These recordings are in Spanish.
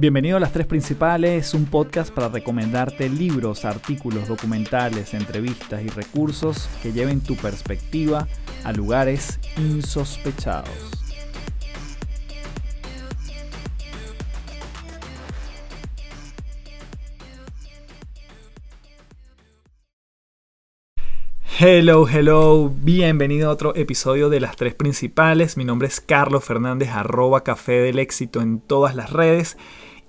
Bienvenido a Las Tres Principales, un podcast para recomendarte libros, artículos, documentales, entrevistas y recursos que lleven tu perspectiva a lugares insospechados. Hello, hello, bienvenido a otro episodio de Las Tres Principales. Mi nombre es Carlos Fernández, arroba Café del Éxito en todas las redes.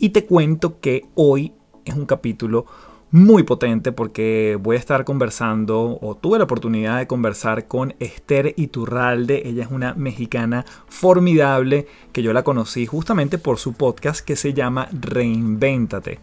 Y te cuento que hoy es un capítulo muy potente porque voy a estar conversando, o tuve la oportunidad de conversar con Esther Iturralde. Ella es una mexicana formidable que yo la conocí justamente por su podcast que se llama Reinvéntate.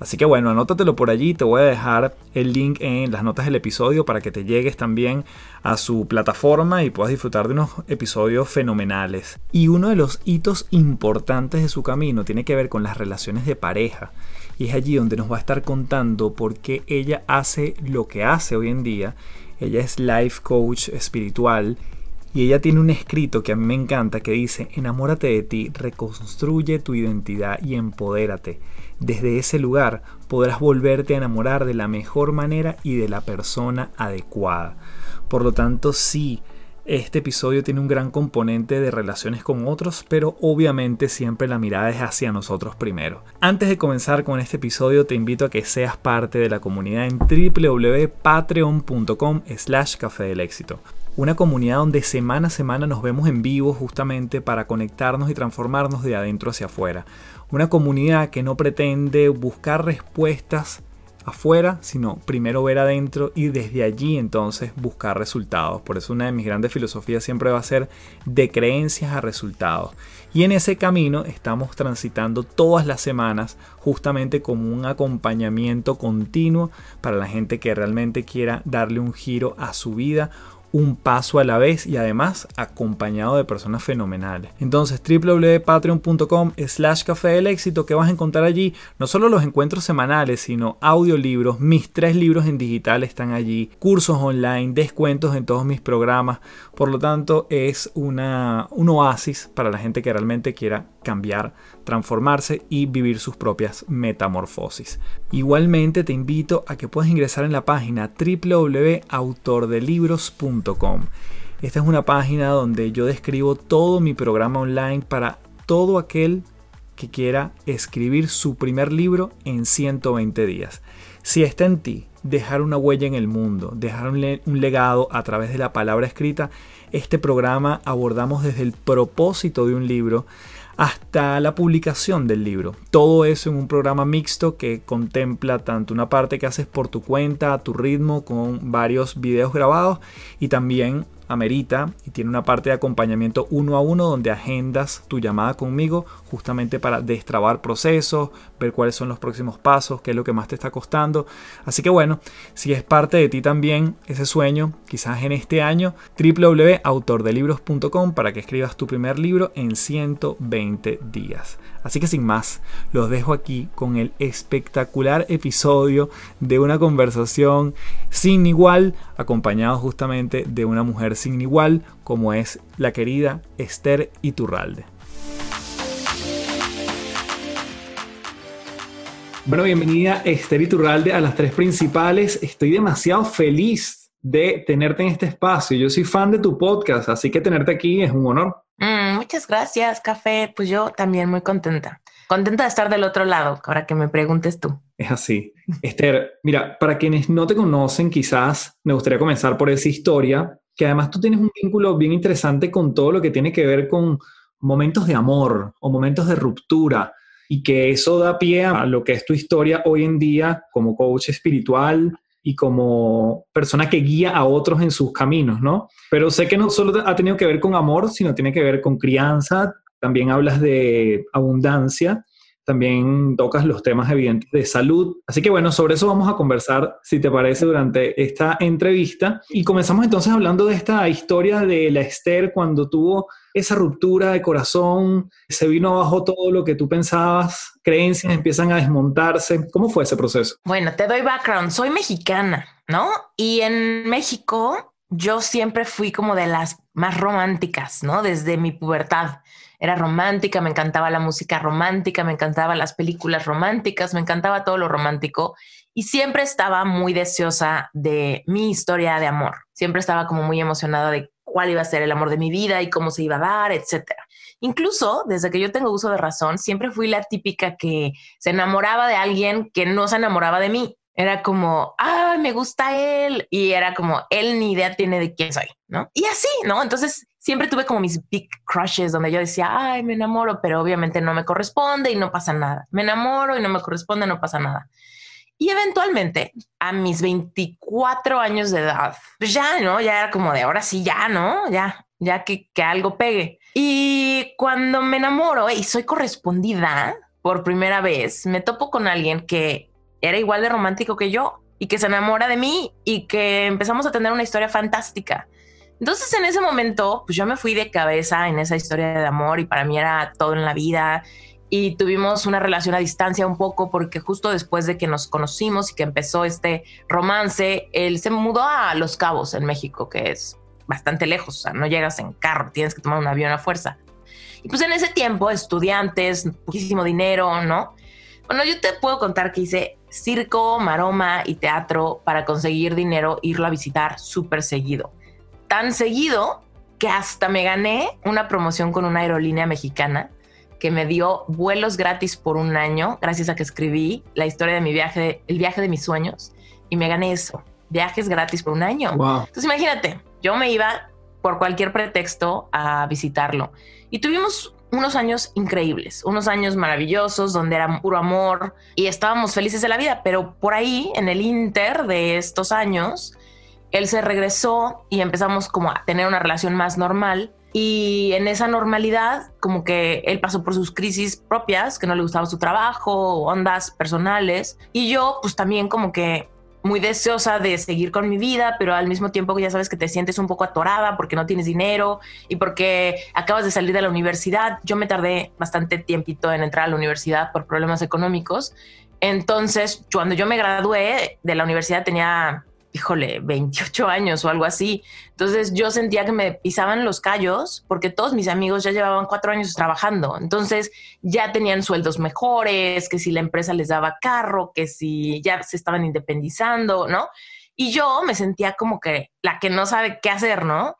Así que bueno, anótatelo por allí, te voy a dejar el link en las notas del episodio para que te llegues también a su plataforma y puedas disfrutar de unos episodios fenomenales. Y uno de los hitos importantes de su camino tiene que ver con las relaciones de pareja. Y es allí donde nos va a estar contando por qué ella hace lo que hace hoy en día. Ella es life coach espiritual y ella tiene un escrito que a mí me encanta que dice, enamórate de ti, reconstruye tu identidad y empodérate. Desde ese lugar podrás volverte a enamorar de la mejor manera y de la persona adecuada. Por lo tanto, sí, este episodio tiene un gran componente de relaciones con otros, pero obviamente siempre la mirada es hacia nosotros primero. Antes de comenzar con este episodio, te invito a que seas parte de la comunidad en www.patreon.com slash café del éxito. Una comunidad donde semana a semana nos vemos en vivo justamente para conectarnos y transformarnos de adentro hacia afuera. Una comunidad que no pretende buscar respuestas afuera, sino primero ver adentro y desde allí entonces buscar resultados. Por eso una de mis grandes filosofías siempre va a ser de creencias a resultados. Y en ese camino estamos transitando todas las semanas justamente como un acompañamiento continuo para la gente que realmente quiera darle un giro a su vida un paso a la vez y además acompañado de personas fenomenales. Entonces www.patreon.com slash café del éxito que vas a encontrar allí no solo los encuentros semanales sino audiolibros, mis tres libros en digital están allí, cursos online, descuentos en todos mis programas, por lo tanto es una, un oasis para la gente que realmente quiera cambiar, transformarse y vivir sus propias metamorfosis. Igualmente te invito a que puedas ingresar en la página www.autordelibros.com. Esta es una página donde yo describo todo mi programa online para todo aquel que quiera escribir su primer libro en 120 días. Si está en ti dejar una huella en el mundo, dejar un, un, legado a través de la palabra escrita, este programa abordamos desde el propósito de un libro hasta la publicación del libro. Todo eso en un programa mixto que contempla tanto una parte que haces por tu cuenta, a tu ritmo, con varios videos grabados y también amerita y tiene una parte de acompañamiento uno a uno donde agendas tu llamada conmigo justamente para destrabar procesos, ver cuáles son los próximos pasos, qué es lo que más te está costando. Así que bueno, si es parte de ti también ese sueño, quizás en este año, www.autordelibros.com para que escribas tu primer libro en 120 días. Así que sin más, los dejo aquí con el espectacular episodio de una conversación sin igual, acompañado justamente de una mujer sin igual como es la querida Esther Iturralde. Bueno, bienvenida Esther Iturralde a las tres principales. Estoy demasiado feliz de tenerte en este espacio. Yo soy fan de tu podcast, así que tenerte aquí es un honor. Mm, muchas gracias, Café. Pues yo también muy contenta. Contenta de estar del otro lado, ahora que me preguntes tú. Es así. Esther, mira, para quienes no te conocen, quizás me gustaría comenzar por esa historia, que además tú tienes un vínculo bien interesante con todo lo que tiene que ver con momentos de amor o momentos de ruptura y que eso da pie a lo que es tu historia hoy en día como coach espiritual y como persona que guía a otros en sus caminos, ¿no? Pero sé que no solo ha tenido que ver con amor, sino tiene que ver con crianza, también hablas de abundancia, también tocas los temas evidentes de salud. Así que bueno, sobre eso vamos a conversar, si te parece, durante esta entrevista. Y comenzamos entonces hablando de esta historia de la Esther cuando tuvo esa ruptura de corazón, se vino abajo todo lo que tú pensabas, creencias empiezan a desmontarse. ¿Cómo fue ese proceso? Bueno, te doy background. Soy mexicana, ¿no? Y en México yo siempre fui como de las más románticas, ¿no? Desde mi pubertad. era romántica, me encantaba la música romántica, me encantaban las películas románticas, me encantaba todo lo romántico y siempre estaba muy deseosa de mi historia de amor. Siempre estaba como muy emocionada de cuál iba a ser el amor de mi vida y cómo se iba a dar, etcétera. Incluso desde que yo tengo uso de razón, siempre fui la típica que se enamoraba de alguien que no se enamoraba de mí. Era como, ah, me gusta él. Y era como, él ni idea tiene de quién soy, ¿no? Y así, ¿no? Entonces siempre tuve como mis big crushes donde yo decía, ay, me enamoro, pero obviamente no me corresponde y no pasa nada. Me enamoro y no me corresponde, no pasa nada. Y eventualmente, a mis 24 años de edad, pues ya, ¿no? Ya era como de ahora sí, ya, ¿no? Ya, ya que, que algo pegue. Y cuando me enamoro y soy correspondida por primera vez, me topo con alguien que era igual de romántico que yo y que se enamora de mí y que empezamos a tener una historia fantástica. Entonces en ese momento, pues yo me fui de cabeza en esa historia de amor y para mí era todo en la vida y tuvimos una relación a distancia un poco porque justo después de que nos conocimos y que empezó este romance, él se mudó a Los Cabos en México, que es bastante lejos, o sea, no llegas en carro, tienes que tomar un avión a fuerza. Y pues en ese tiempo, estudiantes, muchísimo dinero, ¿no? Bueno, yo te puedo contar que hice circo, maroma y teatro para conseguir dinero, irlo a visitar súper seguido. Tan seguido que hasta me gané una promoción con una aerolínea mexicana que me dio vuelos gratis por un año, gracias a que escribí la historia de mi viaje, el viaje de mis sueños, y me gané eso, viajes gratis por un año. Entonces imagínate, yo me iba por cualquier pretexto a visitarlo. Y tuvimos unos años increíbles, unos años maravillosos donde era puro amor y estábamos felices de la vida, pero por ahí, en el inter de estos años, él se regresó y empezamos como a tener una relación más normal y en esa normalidad como que él pasó por sus crisis propias, que no le gustaba su trabajo, ondas personales y yo pues también como que muy deseosa de seguir con mi vida, pero al mismo tiempo que ya sabes que te sientes un poco atorada porque no tienes dinero y porque acabas de salir de la universidad. Yo me tardé bastante tiempito en entrar a la universidad por problemas económicos. Entonces, cuando yo me gradué de la universidad tenía híjole, 28 años o algo así. Entonces yo sentía que me pisaban los callos porque todos mis amigos ya llevaban cuatro años trabajando. Entonces ya tenían sueldos mejores, que si la empresa les daba carro, que si ya se estaban independizando, ¿no? Y yo me sentía como que la que no sabe qué hacer, ¿no?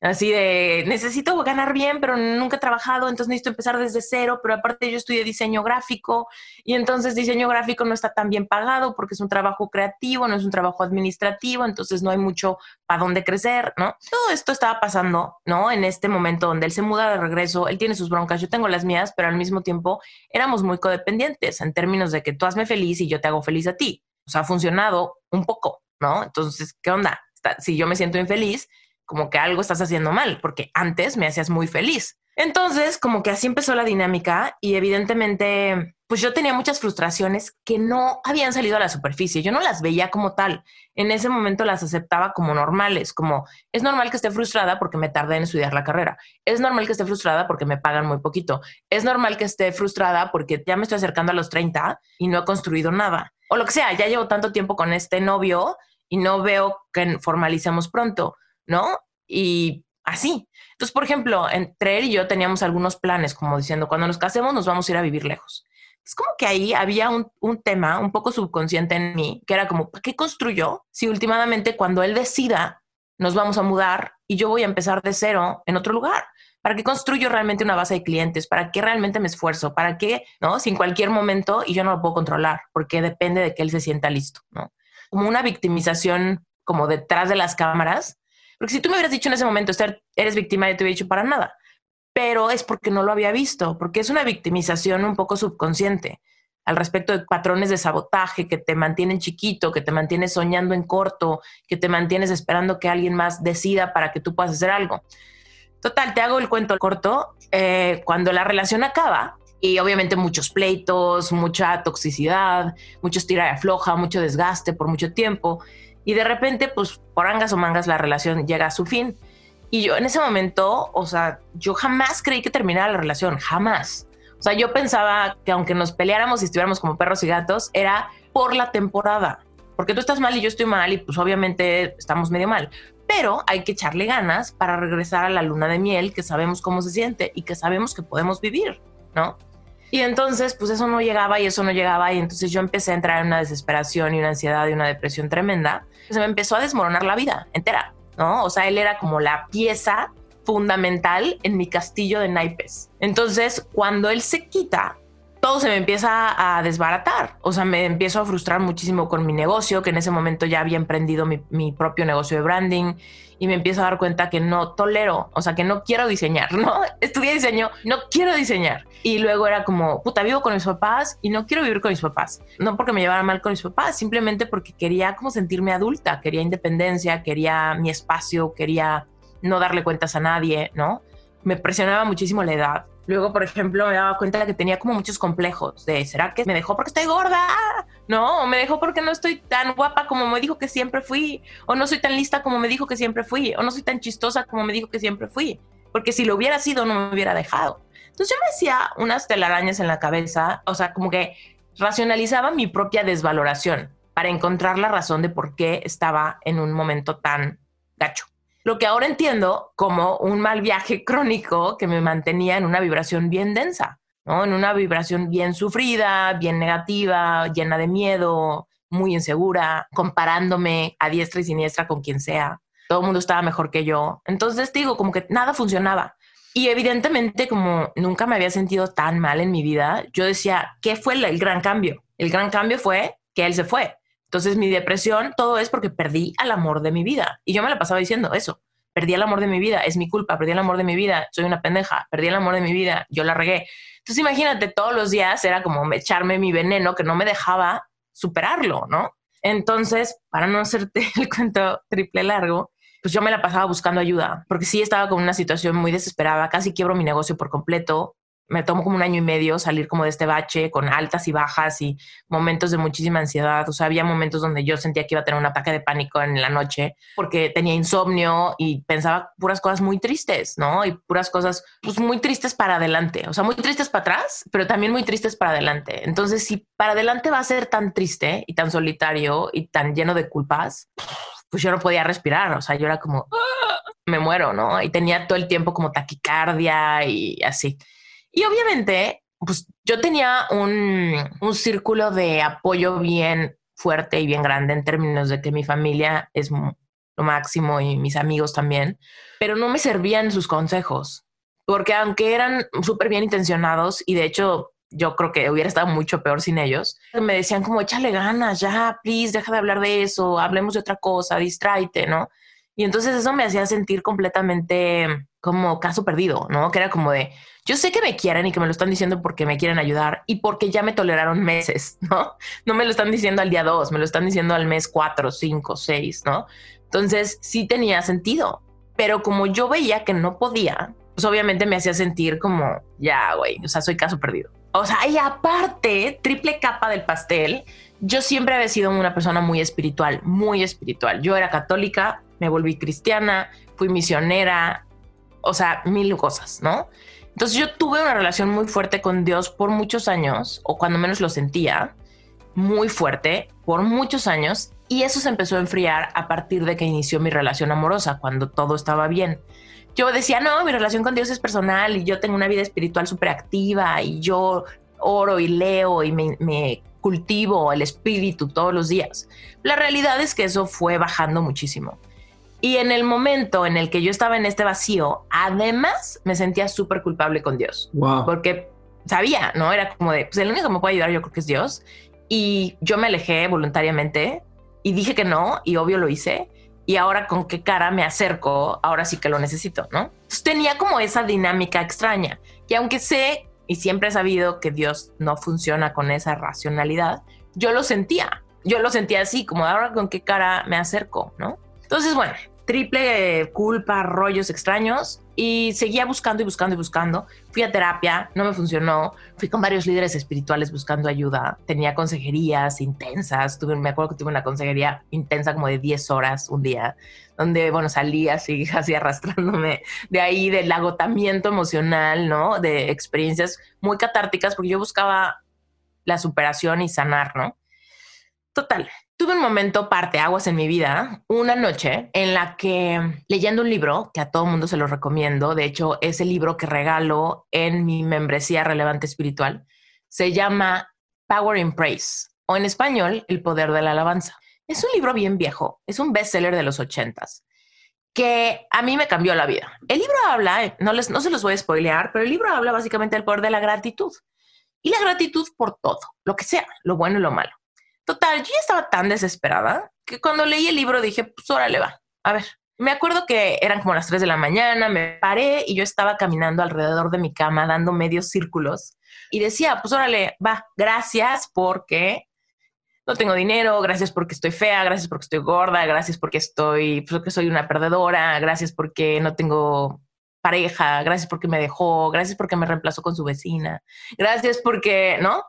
Así de, necesito ganar bien, pero nunca he trabajado, entonces necesito empezar desde cero, pero aparte yo estudié diseño gráfico y entonces diseño gráfico no está tan bien pagado porque es un trabajo creativo, no es un trabajo administrativo, entonces no hay mucho para dónde crecer, ¿no? Todo esto estaba pasando, ¿no? En este momento donde él se muda de regreso, él tiene sus broncas, yo tengo las mías, pero al mismo tiempo éramos muy codependientes en términos de que tú hazme feliz y yo te hago feliz a ti. O sea, ha funcionado un poco, ¿no? Entonces, ¿qué onda? Si yo me siento infeliz, como que algo estás haciendo mal, porque antes me hacías muy feliz. Entonces, como que así empezó la dinámica y evidentemente, pues yo tenía muchas frustraciones que no habían salido a la superficie. Yo no las veía como tal. En ese momento las aceptaba como normales, como es normal que esté frustrada porque me tardé en estudiar la carrera. Es normal que esté frustrada porque me pagan muy poquito. Es normal que esté frustrada porque ya me estoy acercando a los 30 y no he construido nada. O lo que sea, ya llevo tanto tiempo con este novio y no veo que formalicemos pronto ¿no? Y así. Entonces, por ejemplo, entre él y yo teníamos algunos planes, como diciendo, cuando nos casemos nos vamos a ir a vivir lejos. Es como que ahí había un, tema un poco subconsciente en mí, que era como, ¿para qué construyó si últimamente cuando él decida nos vamos a mudar y yo voy a empezar de cero en otro lugar? ¿Para qué construyo realmente una base de clientes? ¿Para qué realmente me esfuerzo? ¿Para qué, no? Sin cualquier momento y yo no lo puedo controlar porque depende de que él se sienta listo, ¿no? Como una victimización como detrás de las cámaras porque si tú me hubieras dicho en ese momento, Esther, eres víctima, yo te hubiera dicho para nada. Pero es porque no lo había visto, porque es una victimización un poco subconsciente al respecto de patrones de sabotaje que te mantienen chiquito, que te mantienes soñando en corto, que te mantienes esperando que alguien más decida para que tú puedas hacer algo. Total, te hago el cuento corto. Eh, cuando la relación acaba, y obviamente muchos pleitos, mucha toxicidad, muchos tira y afloja, mucho desgaste por mucho tiempo, y de repente, pues por angas o mangas, la relación llega a su fin. Y yo en ese momento, o sea, yo jamás creí que terminara la relación, jamás. O sea, yo pensaba que aunque nos peleáramos y estuviéramos como perros y gatos, era por la temporada. Porque tú estás mal y yo estoy mal y pues obviamente estamos medio mal. pero hay que echarle ganas para regresar a la luna de miel, que sabemos cómo se siente y que sabemos que podemos vivir, ¿no? Y entonces, pues eso no llegaba y eso no llegaba y entonces yo empecé a entrar en una desesperación y una ansiedad y una depresión tremenda. Se me empezó a desmoronar la vida entera, ¿no? O sea, él era como la pieza fundamental en mi castillo de naipes. Entonces, cuando él se quita, todo se me empieza a desbaratar. O sea, me empiezo a frustrar muchísimo con mi negocio, que en ese momento ya había emprendido mi, propio negocio de branding y me empiezo a dar cuenta que no tolero, o sea, que no quiero diseñar, ¿no? Estudié diseño, no quiero diseñar. Y luego era como, puta, vivo con mis papás y no quiero vivir con mis papás. No porque me llevara mal con mis papás, simplemente porque quería como sentirme adulta, quería independencia, quería mi espacio, quería no darle cuentas a nadie, ¿no? Me presionaba muchísimo la edad Luego, por ejemplo, me daba cuenta de que tenía como muchos complejos de, ¿será que me dejó porque estoy gorda? No, me dejó porque no estoy tan guapa como me dijo que siempre fui, o no soy tan lista como me dijo que siempre fui, o no soy tan chistosa como me dijo que siempre fui, porque si lo hubiera sido no me hubiera dejado. Entonces yo me hacía unas telarañas en la cabeza, o sea, como que racionalizaba mi propia desvaloración para encontrar la razón de por qué estaba en un momento tan gacho lo que ahora entiendo como un mal viaje crónico que me mantenía en una vibración bien densa, ¿no? En una vibración bien sufrida, bien negativa, llena de miedo, muy insegura, comparándome a diestra y siniestra con quien sea. Todo el mundo estaba mejor que yo. Entonces digo, como que nada funcionaba. Y evidentemente, como nunca me había sentido tan mal en mi vida, yo decía, ¿qué fue el gran cambio? El gran cambio fue que él se fue. Entonces mi depresión, todo es porque perdí al amor de mi vida. Y yo me la pasaba diciendo eso. Perdí el amor de mi vida, es mi culpa, perdí el amor de mi vida, soy una pendeja, perdí el amor de mi vida, yo la regué. Entonces imagínate, todos los días era como echarme mi veneno que no me dejaba superarlo, ¿no? Entonces, para no hacerte el cuento triple largo, pues yo me la pasaba buscando ayuda, porque sí estaba con una situación muy desesperada, casi quiebro mi negocio por completo, me tomó como un año y medio salir como de este bache con altas y bajas y momentos de muchísima ansiedad. O sea, había momentos donde yo sentía que iba a tener un ataque de pánico en la noche porque tenía insomnio y pensaba puras cosas muy tristes, ¿no? Y puras cosas pues muy tristes para adelante. O sea, muy tristes para atrás, pero también muy tristes para adelante. Entonces, si para adelante va a ser tan triste y tan solitario y tan lleno de culpas, pues yo no podía respirar. O sea, yo era como, ah, me muero, ¿no? Y tenía todo el tiempo como taquicardia y así. Y obviamente, pues yo tenía un, un círculo de apoyo bien fuerte y bien grande en términos de que mi familia es lo máximo y mis amigos también, pero no me servían sus consejos, porque aunque eran súper bien intencionados y de hecho yo creo que hubiera estado mucho peor sin ellos, me decían como échale ganas, ya, please, deja de hablar de eso, hablemos de otra cosa, distráete, ¿no? Y entonces eso me hacía sentir completamente como caso perdido, ¿no? Que era como de, yo sé que me quieren y que me lo están diciendo porque me quieren ayudar y porque ya me toleraron meses, ¿no? No me lo están diciendo al día dos, me lo están diciendo al mes cuatro, cinco, seis, ¿no? Entonces sí tenía sentido, pero como yo veía que no podía, pues obviamente me hacía sentir como, ya, güey, o sea, soy caso perdido. O sea, y aparte, triple capa del pastel, yo siempre había sido una persona muy espiritual, muy espiritual. Yo era católica, me volví cristiana, fui misionera, o sea, mil cosas, ¿no? Entonces yo tuve una relación muy fuerte con Dios por muchos años, o cuando menos lo sentía, muy fuerte por muchos años, y eso se empezó a enfriar a partir de que inició mi relación amorosa, cuando todo estaba bien. Yo decía, no, mi relación con Dios es personal y yo tengo una vida espiritual súper activa y yo oro y leo y me, me cultivo el espíritu todos los días. La realidad es que eso fue bajando muchísimo. Y en el momento en el que yo estaba en este vacío, además me sentía súper culpable con Dios. Porque sabía, ¿no? Era como de, pues el único que me puede ayudar yo creo que es Dios. Y yo me alejé voluntariamente y dije que no, y obvio lo hice. Y ahora con qué cara me acerco, ahora sí que lo necesito, ¿no? Entonces tenía como esa dinámica extraña. Y aunque sé y siempre he sabido que Dios no funciona con esa racionalidad, yo lo sentía. Yo lo sentía así, como ahora con qué cara me acerco, ¿no? Entonces, bueno, triple culpa, rollos extraños y seguía buscando y buscando y buscando. Fui a terapia, no me funcionó. Fui con varios líderes espirituales buscando ayuda. Tenía consejerías intensas. Tuve, me acuerdo que tuve una consejería intensa como de 10 horas un día, donde, bueno, salí así, así arrastrándome de ahí del agotamiento emocional, ¿no? De experiencias muy catárticas, porque yo buscaba la superación y sanar, ¿no? Total, tuve un momento parteaguas en mi vida, una noche en la que leyendo un libro que a todo mundo se lo recomiendo, de hecho es el libro que regalo en mi membresía relevante espiritual, se llama Power in Praise o en español El poder de la alabanza. Es un libro bien viejo, es un bestseller de los ochentas que a mí me cambió la vida. El libro habla, no, les, no se los voy a spoilear, pero el libro habla básicamente del poder de la gratitud y la gratitud por todo, lo que sea, lo bueno y lo malo. Total, yo ya estaba tan desesperada que cuando leí el libro dije, pues órale va, a ver. Me acuerdo que eran como las 3 de la mañana, me paré y yo estaba caminando alrededor de mi cama dando medios círculos y decía, pues órale, va, gracias porque no tengo dinero, gracias porque estoy fea, gracias porque estoy gorda, gracias porque estoy, pues, porque soy una perdedora, gracias porque no tengo pareja, gracias porque me dejó, gracias porque me reemplazó con su vecina, gracias porque, ¿no?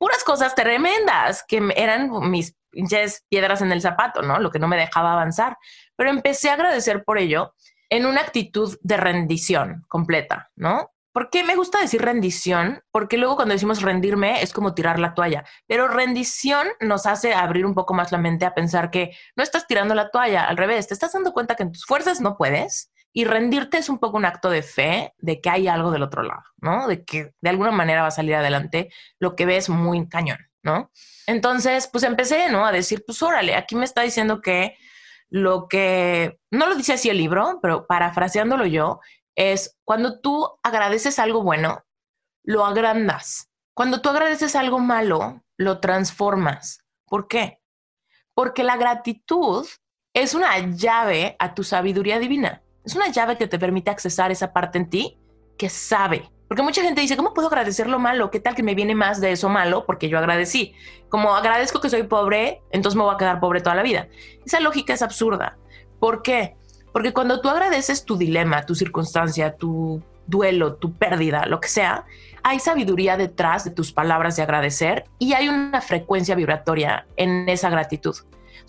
Puras cosas tremendas que eran mis pinches piedras en el zapato, ¿no? Lo que no me dejaba avanzar. Pero empecé a agradecer por ello en una actitud de rendición completa, ¿no? ¿Por qué me gusta decir rendición? Porque luego cuando decimos rendirme es como tirar la toalla, pero rendición nos hace abrir un poco más la mente a pensar que no estás tirando la toalla, al revés, te estás dando cuenta que en tus fuerzas no puedes y rendirte es un poco un acto de fe de que hay algo del otro lado, ¿no? De que de alguna manera va a salir adelante lo que ves muy cañón, ¿no? Entonces, pues empecé, ¿no? A decir, pues órale, aquí me está diciendo que lo que, no lo dice así el libro, pero parafraseándolo yo, es cuando tú agradeces algo bueno, lo agrandas. Cuando tú agradeces algo malo, lo transformas. ¿Por qué? Porque la gratitud es una llave a tu sabiduría divina. Es una llave que te permite accesar esa parte en ti que sabe. Porque mucha gente dice, ¿cómo puedo agradecer lo malo? ¿Qué tal que me viene más de eso malo? Porque yo agradecí. Como agradezco que soy pobre, entonces me voy a quedar pobre toda la vida. Esa lógica es absurda. ¿Por qué? Porque cuando tú agradeces tu dilema, tu circunstancia, tu duelo, tu pérdida, lo que sea, hay sabiduría detrás de tus palabras de agradecer y hay una frecuencia vibratoria en esa gratitud.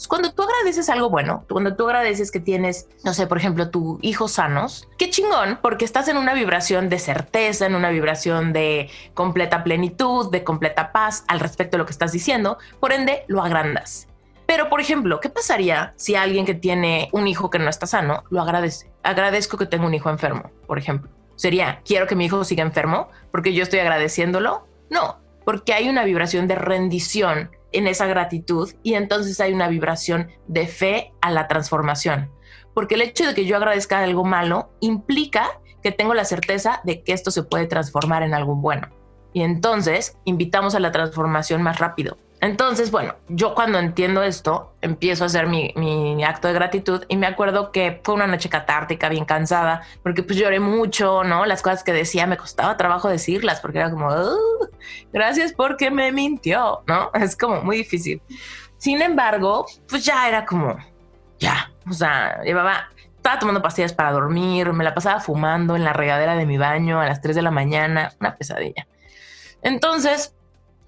Cuando tú agradeces algo bueno, cuando tú agradeces que tienes, no sé, por ejemplo, tu hijos sanos, qué chingón, porque estás en una vibración de certeza, en una vibración de completa plenitud, de completa paz al respecto de lo que estás diciendo, por ende lo agrandas. Pero, por ejemplo, ¿qué pasaría si alguien que tiene un hijo que no está sano lo agradece? Agradezco que tengo un hijo enfermo, por ejemplo. ¿Sería, quiero que mi hijo siga enfermo porque yo estoy agradeciéndolo? No, porque hay una vibración de rendición en esa gratitud y entonces hay una vibración de fe a la transformación. Porque el hecho de que yo agradezca algo malo implica que tengo la certeza de que esto se puede transformar en algo bueno. Y entonces invitamos a la transformación más rápido. Entonces, bueno, yo cuando entiendo esto, empiezo a hacer mi, acto de gratitud y me acuerdo que fue una noche catártica, bien cansada, porque pues lloré mucho, ¿no? Las cosas que decía me costaba trabajo decirlas porque era como, gracias porque me mintió, ¿no? Es como muy difícil. Sin embargo, pues ya era como, ya, o sea, llevaba, estaba tomando pastillas para dormir, me la pasaba fumando en la regadera de mi baño a las 3 de la mañana, una pesadilla. Entonces,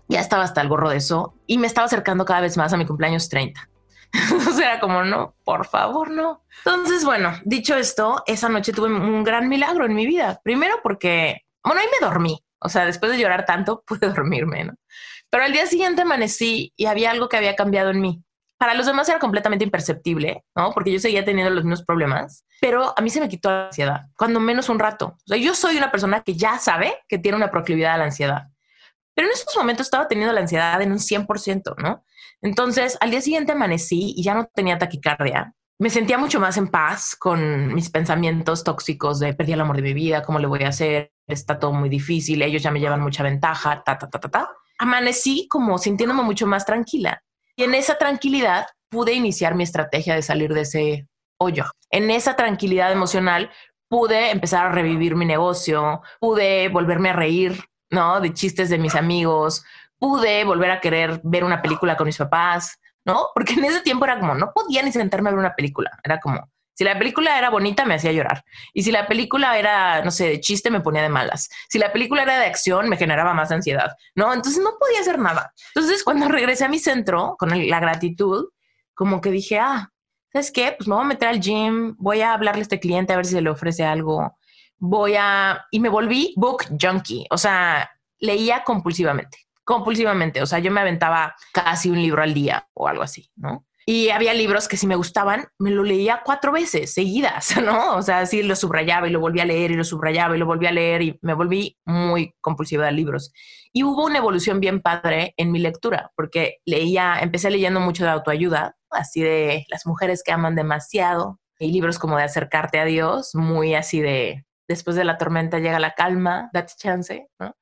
ya estaba hasta el gorro de eso y me estaba acercando cada vez más a mi cumpleaños 30. Entonces era como, no, por favor, no. Entonces, bueno, dicho esto, esa noche tuve un gran milagro en mi vida. Primero porque, bueno, ahí me dormí. O sea, después de llorar tanto, pude dormirme, ¿no? Pero al día siguiente amanecí y había algo que había cambiado en mí. Para los demás era completamente imperceptible, ¿no? Porque yo seguía teniendo los mismos problemas, pero a mí se me quitó la ansiedad, cuando menos un rato. O yo soy una persona que ya sabe que tiene una proclividad a la ansiedad. Pero en esos momentos estaba teniendo la ansiedad en un 100%, ¿no? Entonces, al día siguiente amanecí y ya no tenía taquicardia. Me sentía mucho más en paz con mis pensamientos tóxicos de perdí el amor de mi vida, cómo le voy a hacer, está todo muy difícil, ellos ya me llevan mucha ventaja, ta, ta, ta, ta, ta. Amanecí como sintiéndome mucho más tranquila. Y en esa tranquilidad pude iniciar mi estrategia de salir de ese hoyo. En esa tranquilidad emocional pude empezar a revivir mi negocio, pude volverme a reír ¿no? De chistes de mis amigos. Pude volver a querer ver una película con mis papás, ¿no? Porque en ese tiempo era como, no podía ni sentarme a ver una película. Era como, si la película era bonita, me hacía llorar. Y si la película era, no sé, de chiste, me ponía de malas. Si la película era de acción, me generaba más ansiedad, ¿no? Entonces no podía hacer nada. Entonces, cuando regresé a mi centro con la gratitud, como que dije, ah, ¿sabes qué? Pues me voy a meter al gym, voy a hablarle a este cliente a ver si se le ofrece algo voy a... Y me volví book junkie, o sea, leía compulsivamente, compulsivamente. O sea, yo me aventaba casi un libro al día o algo así, ¿no? Y había libros que si me gustaban, me lo leía cuatro veces seguidas, ¿no? O sea, así lo subrayaba y lo volvía a leer y lo subrayaba y lo volvía a leer y me volví muy compulsiva de libros. Y hubo una evolución bien padre en mi lectura, porque leía, empecé leyendo mucho de autoayuda, así de las mujeres que aman demasiado, y libros como de acercarte a Dios, muy así de después de la tormenta llega la calma, date chance, ¿no?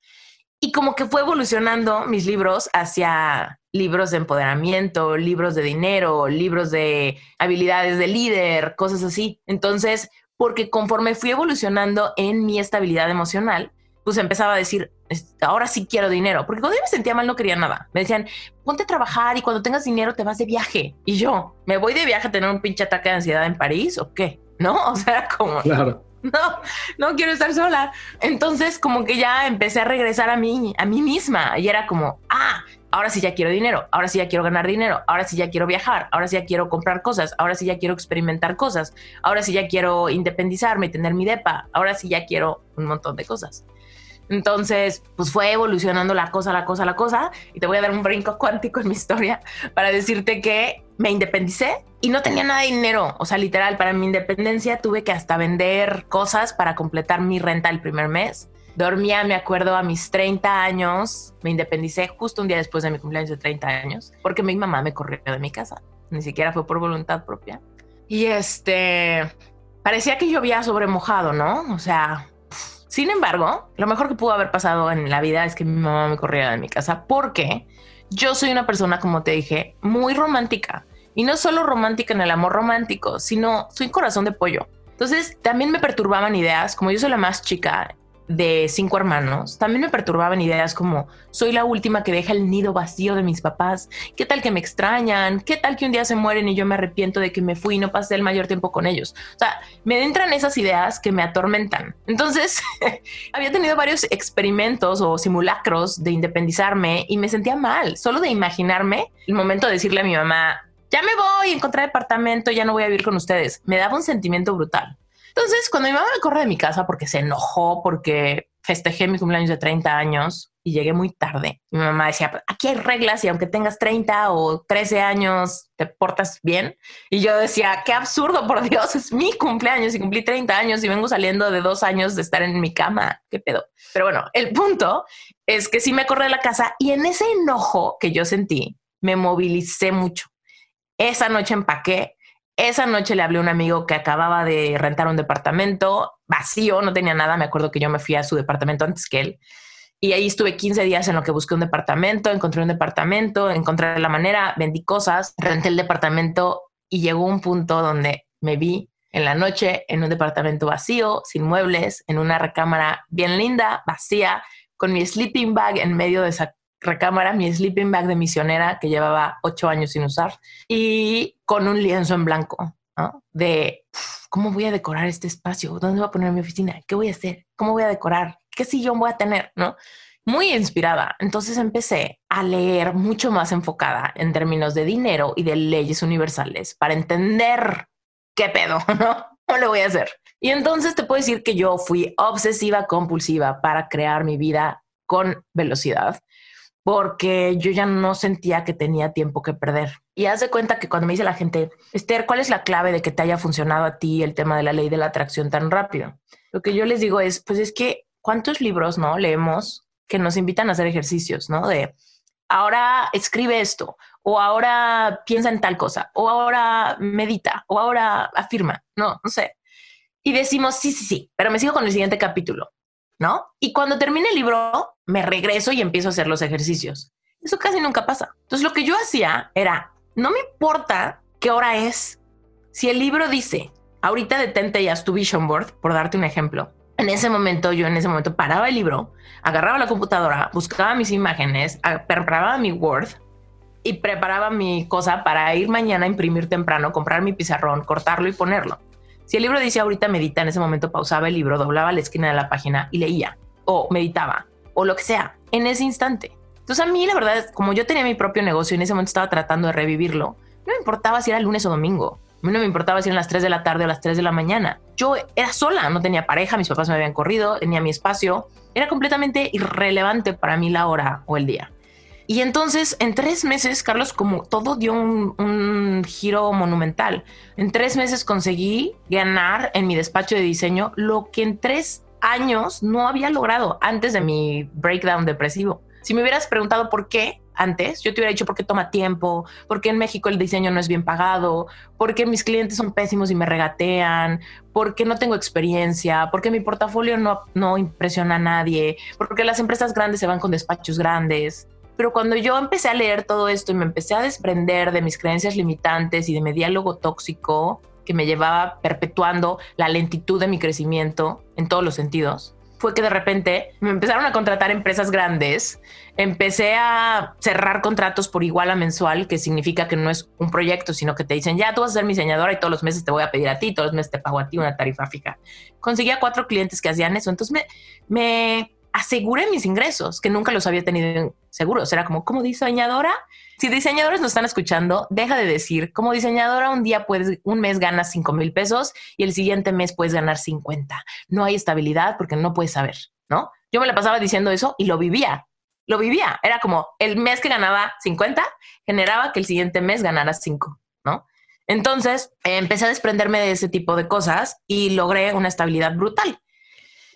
Y como que fue evolucionando mis libros hacia libros de empoderamiento, libros de dinero, libros de habilidades de líder, cosas así. Entonces, porque conforme fui evolucionando en mi estabilidad emocional, pues empezaba a decir, ahora sí quiero dinero, porque cuando yo me sentía mal no quería nada. Me decían, ponte a trabajar y cuando tengas dinero te vas de viaje. Y yo, ¿me voy de viaje a tener un pinche ataque de ansiedad en París o qué? ¿No? O sea, como... Claro. no, no quiero estar sola. Entonces como que ya empecé a regresar a mí, a mí misma y era como, ah, ahora sí ya quiero dinero, ahora sí ya quiero ganar dinero, ahora sí ya quiero viajar, ahora sí ya quiero comprar cosas, ahora sí ya quiero experimentar cosas, ahora sí ya quiero independizarme, tener mi depa, ahora sí ya quiero un montón de cosas. Entonces, pues fue evolucionando la cosa, la cosa, la cosa. Y te voy a dar un brinco cuántico en mi historia para decirte que me independicé y no tenía nada de dinero. O sea, literal, para mi independencia tuve que hasta vender cosas para completar mi renta el primer mes. Dormía, me acuerdo, a mis 30 años. Me independicé justo un día después de mi cumpleaños de 30 años porque mi mamá me corrió de mi casa. Ni siquiera fue por voluntad propia. Y este, parecía que yo había sobremojado, ¿no? O sea, sin embargo, lo mejor que pudo haber pasado en la vida es que mi mamá me corriera de mi casa porque yo soy una persona, como te dije, muy romántica. Y no solo romántica en el amor romántico, sino soy corazón de pollo. Entonces también me perturbaban ideas, como yo soy la más chica de cinco hermanos, también me perturbaban ideas como soy la última que deja el nido vacío de mis papás, qué tal que me extrañan, qué tal que un día se mueren y yo me arrepiento de que me fui y no pasé el mayor tiempo con ellos. O sea, me entran esas ideas que me atormentan. Entonces, había tenido varios experimentos o simulacros de independizarme y me sentía mal, solo de imaginarme el momento de decirle a mi mamá, ya me voy, encontrar departamento, ya no voy a vivir con ustedes. Me daba un sentimiento brutal. Entonces, cuando mi mamá me corre de mi casa porque se enojó, porque festejé mi cumpleaños de 30 años y llegué muy tarde, mi mamá decía, aquí hay reglas y aunque tengas 30 o 13 años, te portas bien. Y yo decía, qué absurdo, por Dios, es mi cumpleaños y cumplí 30 años y vengo saliendo de dos años de estar en mi cama. ¿Qué pedo? Pero bueno, el punto es que sí me corre de la casa y en ese enojo que yo sentí, me movilicé mucho. Esa noche empaqué esa noche le hablé a un amigo que acababa de rentar un departamento vacío, no tenía nada. Me acuerdo que yo me fui a su departamento antes que él. Y ahí estuve 15 días en lo que busqué un departamento, encontré un departamento, encontré la manera, vendí cosas, renté el departamento y llegó un punto donde me vi en la noche en un departamento vacío, sin muebles, en una recámara bien linda, vacía, con mi sleeping bag en medio de esa recámara, mi sleeping bag de misionera que llevaba ocho años sin usar y con un lienzo en blanco, ¿no? De cómo voy a decorar este espacio, dónde voy a poner mi oficina, qué voy a hacer, cómo voy a decorar, qué sillón voy a tener, ¿no? Muy inspirada. Entonces empecé a leer mucho más enfocada en términos de dinero y de leyes universales para entender qué pedo, ¿no? ¿Cómo lo voy a hacer? Y entonces te puedo decir que yo fui obsesiva compulsiva para crear mi vida con velocidad porque yo ya no sentía que tenía tiempo que perder. Y haz de cuenta que cuando me dice la gente, Esther, ¿cuál es la clave de que te haya funcionado a ti el tema de la ley de la atracción tan rápido? Lo que yo les digo es, pues es que, ¿cuántos libros no leemos que nos invitan a hacer ejercicios, no? De ahora escribe esto, o ahora piensa en tal cosa, o ahora medita, o ahora afirma, no, no sé. Y decimos, sí, sí, sí, pero me sigo con el siguiente capítulo. ¿No? Y cuando termine el libro, me regreso y empiezo a hacer los ejercicios. Eso casi nunca pasa. Entonces lo que yo hacía era, no me importa qué hora es. Si el libro dice, ahorita detente ya tu vision board, por darte un ejemplo. En ese momento, yo en ese momento paraba el libro, agarraba la computadora, buscaba mis imágenes, preparaba mi Word y preparaba mi cosa para ir mañana a imprimir temprano, comprar mi pizarrón, cortarlo y ponerlo. Si el libro dice ahorita medita, en ese momento pausaba el libro, doblaba la esquina de la página y leía, o meditaba, o lo que sea, en ese instante. Entonces a mí la verdad, como yo tenía mi propio negocio y en ese momento estaba tratando de revivirlo, no me importaba si era lunes o domingo. A mí no me importaba si eran las 3 de la tarde o las 3 de la mañana. Yo era sola, no tenía pareja, mis papás me habían corrido, tenía mi espacio. Era completamente irrelevante para mí la hora o el día. Y entonces, en tres meses, Carlos, como todo dio un, giro monumental. En tres meses conseguí ganar en mi despacho de diseño lo que en tres años no había logrado antes de mi breakdown depresivo. Si me hubieras preguntado por qué antes, yo te hubiera dicho por qué toma tiempo, por qué en México el diseño no es bien pagado, por qué mis clientes son pésimos y me regatean, por qué no tengo experiencia, por qué mi portafolio no, no impresiona a nadie, por qué las empresas grandes se van con despachos grandes. Pero cuando yo empecé a leer todo esto y me empecé a desprender de mis creencias limitantes y de mi diálogo tóxico que me llevaba perpetuando la lentitud de mi crecimiento en todos los sentidos, fue que de repente me empezaron a contratar empresas grandes, empecé a cerrar contratos por igual a mensual, que significa que no es un proyecto, sino que te dicen, ya tú vas a ser mi diseñadora y todos los meses te voy a pedir a ti, todos los meses te pago a ti una tarifa fija. Conseguía cuatro clientes que hacían eso, entonces me, me aseguré mis ingresos, que nunca los había tenido seguros. Era como, como diseñadora, si diseñadores nos están escuchando, deja de decir, como diseñadora un día puedes, un mes ganas 5 mil pesos y el siguiente mes puedes ganar 50. No hay estabilidad porque no puedes saber, ¿no? Yo me la pasaba diciendo eso y lo vivía, lo vivía. Era como el mes que ganaba 50 generaba que el siguiente mes ganara 5, ¿no? Entonces empecé a desprenderme de ese tipo de cosas y logré una estabilidad brutal.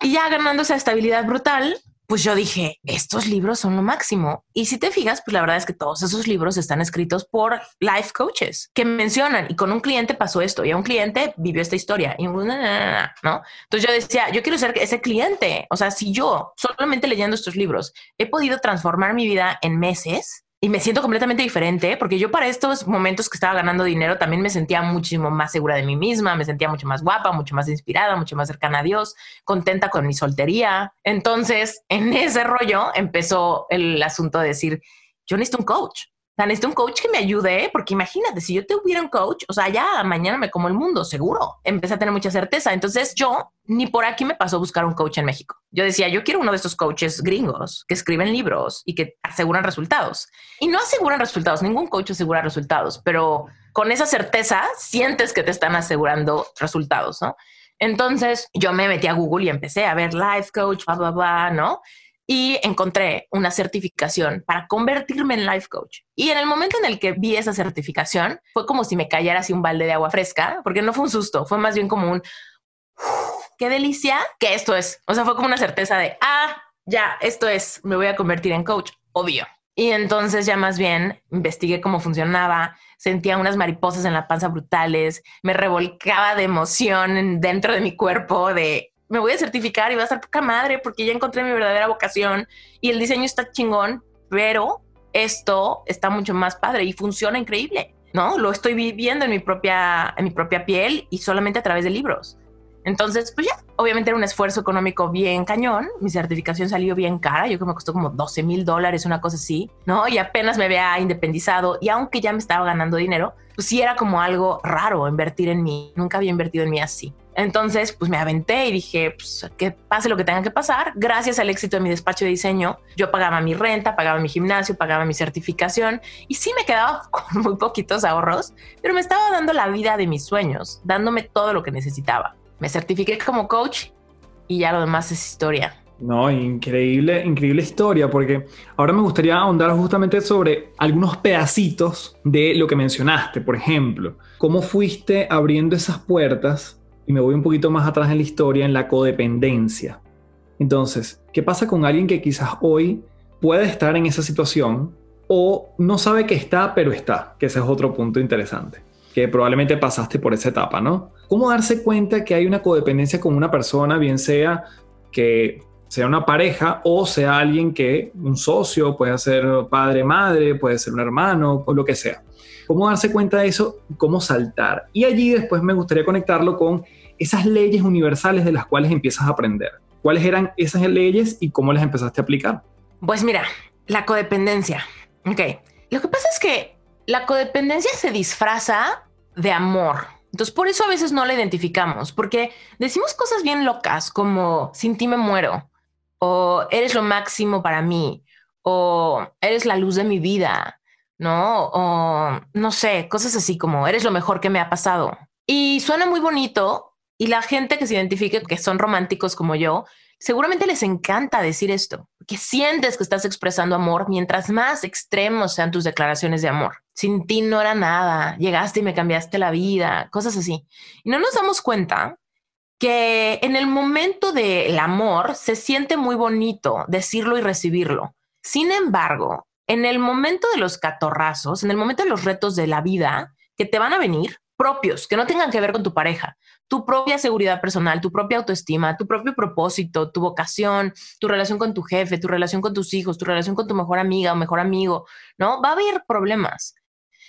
Y ya ganando esa estabilidad brutal, pues yo dije, estos libros son lo máximo. Y si te fijas, pues la verdad es que todos esos libros están escritos por life coaches que mencionan y con un cliente pasó esto y a un cliente vivió esta historia y ¿no? Entonces yo decía, yo quiero ser ese cliente. O sea, si yo solamente leyendo estos libros he podido transformar mi vida en meses, y me siento completamente diferente porque yo para estos momentos que estaba ganando dinero también me sentía muchísimo más segura de mí misma, me sentía mucho más guapa, mucho más inspirada, mucho más cercana a Dios, contenta con mi soltería. Entonces, en ese rollo empezó el asunto de decir, yo necesito un coach sea, necesito un coach que me ayude, porque imagínate, si yo tuviera un coach, o sea, ya mañana me como el mundo, seguro. Empecé a tener mucha certeza. Entonces yo ni por aquí me pasó buscar un coach en México. Yo decía, yo quiero uno de estos coaches gringos que escriben libros y que aseguran resultados. Y no aseguran resultados, ningún coach asegura resultados, pero con esa certeza sientes que te están asegurando resultados, ¿no? Entonces yo me metí a Google y empecé a ver life coach, bla, bla, bla, ¿no? Y encontré una certificación para convertirme en life coach. Y en el momento en el que vi esa certificación, fue como si me cayera así un balde de agua fresca, porque no fue un susto, fue más bien como un, qué delicia que esto es. O sea, fue como una certeza de, ah, ya, esto es, me voy a convertir en coach, obvio. Y entonces ya más bien investigué cómo funcionaba, sentía unas mariposas en la panza brutales, me revolcaba de emoción dentro de mi cuerpo de me voy a certificar y va a estar poca madre porque ya encontré mi verdadera vocación y el diseño está chingón, pero esto está mucho más padre y funciona increíble, ¿no? Lo estoy viviendo en mi propia, en mi propia piel y solamente a través de libros. Entonces, pues ya, obviamente era un esfuerzo económico bien cañón. Mi certificación salió bien cara. Yo creo que me costó como 12 mil dólares, una cosa así, ¿no? Y apenas me había independizado. Y aunque ya me estaba ganando dinero, pues sí era como algo raro invertir en mí. Nunca había invertido en mí así. Entonces, pues me aventé y dije, pues que pase lo que tenga que pasar. Gracias al éxito de mi despacho de diseño, yo pagaba mi renta, pagaba mi gimnasio, pagaba mi certificación y sí me quedaba con muy poquitos ahorros, pero me estaba dando la vida de mis sueños, dándome todo lo que necesitaba. Me certifiqué como coach y ya lo demás es historia. No, increíble, increíble historia, porque ahora me gustaría ahondar justamente sobre algunos pedacitos de lo que mencionaste, por ejemplo, cómo fuiste abriendo esas puertas y me voy un poquito más atrás en la historia, en la codependencia. Entonces, ¿qué pasa con alguien que quizás hoy puede estar en esa situación o no sabe que está, pero está? Que ese es otro punto interesante, que probablemente pasaste por esa etapa, ¿no? ¿Cómo darse cuenta que hay una codependencia con una persona, bien sea que sea una pareja o sea alguien que, un socio, puede ser padre, madre, puede ser un hermano o lo que sea? cómo darse cuenta de eso, cómo saltar. Y allí después me gustaría conectarlo con esas leyes universales de las cuales empiezas a aprender. ¿Cuáles eran esas leyes y cómo las empezaste a aplicar? Pues mira, la codependencia. Ok. Lo que pasa es que la codependencia se disfraza de amor. Entonces, por eso a veces no la identificamos, porque decimos cosas bien locas como sin ti me muero, o eres lo máximo para mí, o eres la luz de mi vida, ¿no? O no sé, cosas así como eres lo mejor que me ha pasado. Y suena muy bonito y la gente que se identifique que son románticos como yo, seguramente les encanta decir esto, que sientes que estás expresando amor mientras más extremos sean tus declaraciones de amor. Sin ti no era nada, llegaste y me cambiaste la vida, cosas así. Y no nos damos cuenta que en el momento del amor se siente muy bonito decirlo y recibirlo. Sin embargo, en el momento de los catorrazos, en el momento de los retos de la vida que te van a venir, propios, que no tengan que ver con tu pareja, tu propia seguridad personal, tu propia autoestima, tu propio propósito, tu vocación, tu relación con tu jefe, tu relación con tus hijos, tu relación con tu mejor amiga o mejor amigo, ¿no? Va a haber problemas.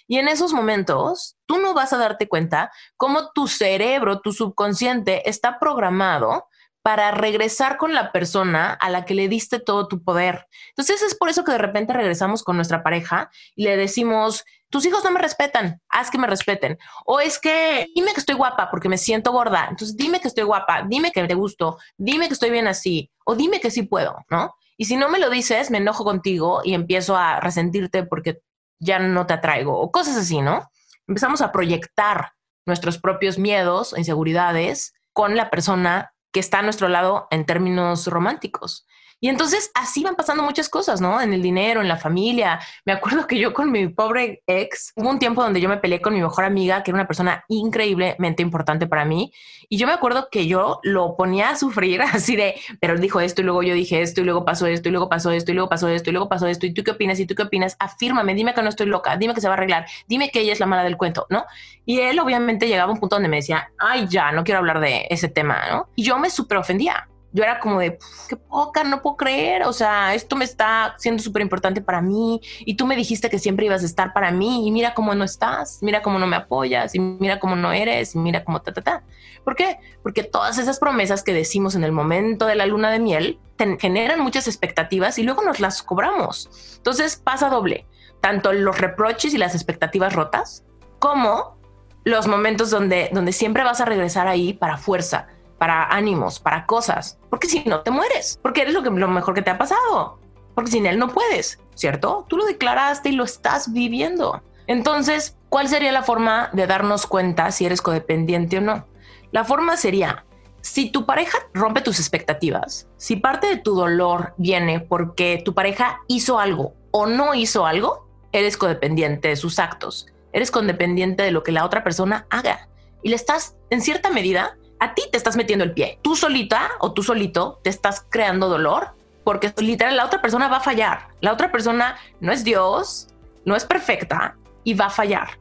Y en esos momentos, tú no vas a darte cuenta cómo tu cerebro, tu subconsciente está programado para regresar con la persona a la que le diste todo tu poder. Entonces es por eso que de repente regresamos con nuestra pareja y le decimos, tus hijos no me respetan, haz que me respeten. O es que dime que estoy guapa porque me siento gorda. Entonces dime que estoy guapa, dime que te gusto, dime que estoy bien así, o dime que sí puedo, ¿no? Y si no me lo dices, me enojo contigo y empiezo a resentirte porque ya no te atraigo, o cosas así, ¿no? Empezamos a proyectar nuestros propios miedos, inseguridades con la persona que está a nuestro lado en términos románticos. Y entonces así van pasando muchas cosas, ¿no? En el dinero, en la familia. Me acuerdo que yo con mi pobre ex, hubo un tiempo donde yo me peleé con mi mejor amiga, que era una persona increíblemente importante para mí. Y yo me acuerdo que yo lo ponía a sufrir así de, pero él dijo esto y luego yo dije esto y luego pasó esto y luego pasó esto y luego pasó esto y luego pasó esto. ¿Y tú qué opinas? ¿Y tú qué opinas? Afírmame, dime que no estoy loca, dime que se va a arreglar, dime que ella es la mala del cuento, ¿no? Y él obviamente llegaba a un punto donde me decía, ay, ya, no quiero hablar de ese tema, ¿no? Y yo me súper ofendía yo era como de, qué poca, no puedo creer, o sea, esto me está siendo súper importante para mí y tú me dijiste que siempre ibas a estar para mí y mira cómo no estás, mira cómo no me apoyas y mira cómo no eres mira cómo ta, ta, ta. ¿Por qué? Porque todas esas promesas que decimos en el momento de la luna de miel generan muchas expectativas y luego nos las cobramos. Entonces pasa doble, tanto los reproches y las expectativas rotas como los momentos donde, donde siempre vas a regresar ahí para fuerza para ánimos, para cosas, porque si no te mueres, porque eres lo, mejor que te ha pasado, porque sin él no puedes, ¿cierto? Tú lo declaraste y lo estás viviendo. Entonces, ¿cuál sería la forma de darnos cuenta si eres codependiente o no? La forma sería, si tu pareja rompe tus expectativas, si parte de tu dolor viene porque tu pareja hizo algo o no hizo algo, eres codependiente de sus actos, eres codependiente de lo que la otra persona haga y le estás, en cierta medida, a ti te estás metiendo el pie. Tú solita o tú solito te estás creando dolor porque literal la otra persona va a fallar. La otra persona no es Dios, no es perfecta y va a fallar.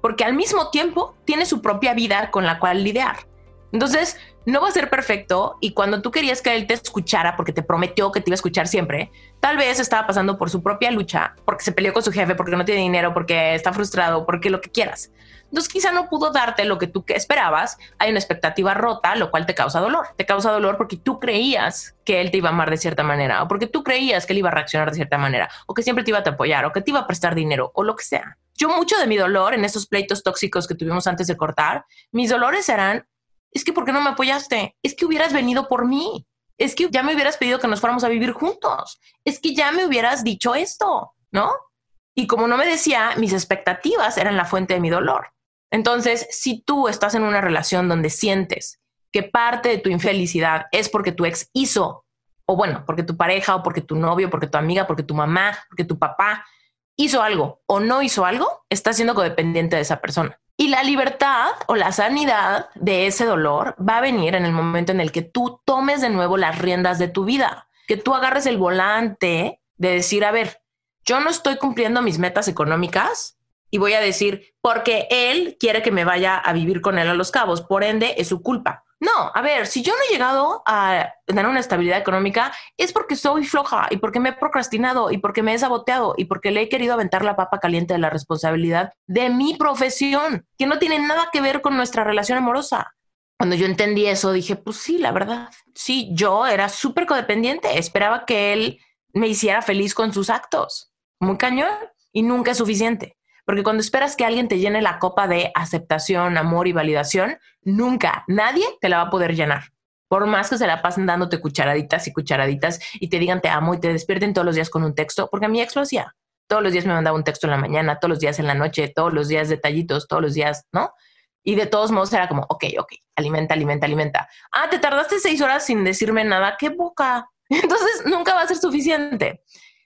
Porque al mismo tiempo tiene su propia vida con la cual lidiar. Entonces, no va a ser perfecto y cuando tú querías que él te escuchara porque te prometió que te iba a escuchar siempre, tal vez estaba pasando por su propia lucha, porque se peleó con su jefe, porque no tiene dinero, porque está frustrado, porque lo que quieras. Entonces quizá no pudo darte lo que tú esperabas, hay una expectativa rota, lo cual te causa dolor. Te causa dolor porque tú creías que él te iba a amar de cierta manera, o porque tú creías que él iba a reaccionar de cierta manera, o que siempre te iba a apoyar, o que te iba a prestar dinero, o lo que sea. Yo mucho de mi dolor en esos pleitos tóxicos que tuvimos antes de cortar, mis dolores eran, es que ¿por qué no me apoyaste? Es que hubieras venido por mí. Es que ya me hubieras pedido que nos fuéramos a vivir juntos. Es que ya me hubieras dicho esto, ¿no? Y como no me decía, mis expectativas eran la fuente de mi dolor. Entonces, si tú estás en una relación donde sientes que parte de tu infelicidad es porque tu ex hizo, o bueno, porque tu pareja, o porque tu novio, porque tu amiga, porque tu mamá, porque tu papá hizo algo o no hizo algo, estás siendo codependiente de esa persona. Y la libertad o la sanidad de ese dolor va a venir en el momento en el que tú tomes de nuevo las riendas de tu vida, que tú agarres el volante de decir, a ver, yo no estoy cumpliendo mis metas económicas, y voy a decir, porque él quiere que me vaya a vivir con él a los cabos, por ende es su culpa. No, a ver, si yo no he llegado a tener una estabilidad económica es porque soy floja y porque me he procrastinado y porque me he saboteado y porque le he querido aventar la papa caliente de la responsabilidad de mi profesión, que no tiene nada que ver con nuestra relación amorosa. Cuando yo entendí eso, dije, pues sí, la verdad, sí, yo era súper codependiente, esperaba que él me hiciera feliz con sus actos, muy cañón, y nunca es suficiente. Porque cuando esperas que alguien te llene la copa de aceptación, amor y validación, nunca, nadie te la va a poder llenar. Por más que se la pasen dándote cucharaditas y cucharaditas y te digan te amo y te despierten todos los días con un texto, porque a mí ex lo hacía. Todos los días me mandaba un texto en la mañana, todos los días en la noche, todos los días detallitos, todos los días, ¿no? Y de todos modos era como, ok, ok, alimenta, alimenta, alimenta. Ah, te tardaste seis horas sin decirme nada, qué boca. Entonces nunca va a ser suficiente.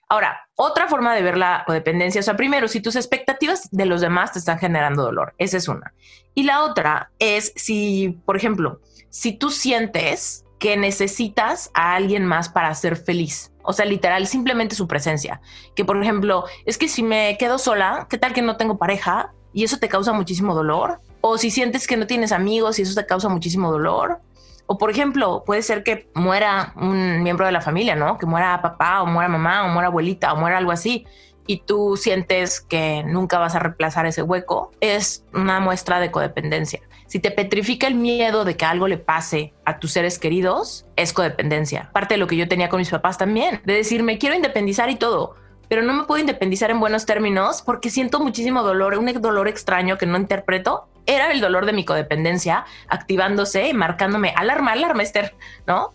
Ahora, otra forma de ver la codependencia, o sea, primero, si tus expectativas de los demás te están generando dolor, esa es una. Y la otra es si, por ejemplo, si tú sientes que necesitas a alguien más para ser feliz. O sea, literal, simplemente su presencia. Que, por ejemplo, es que si me quedo sola, ¿qué tal que no tengo pareja? Y eso te causa muchísimo dolor. O si sientes que no tienes amigos y eso te causa muchísimo dolor. O por ejemplo, puede ser que muera un miembro de la familia, ¿no? Que muera papá o muera mamá o muera abuelita o muera algo así y tú sientes que nunca vas a reemplazar ese hueco, es una muestra de codependencia. Si te petrifica el miedo de que algo le pase a tus seres queridos, es codependencia. Parte de lo que yo tenía con mis papás también, de decir, me quiero independizar y todo, pero no me puedo independizar en buenos términos porque siento muchísimo dolor, un dolor extraño que no interpreto. Era el dolor de mi codependencia activándose, marcándome alarma, alarma, Esther, ¿no?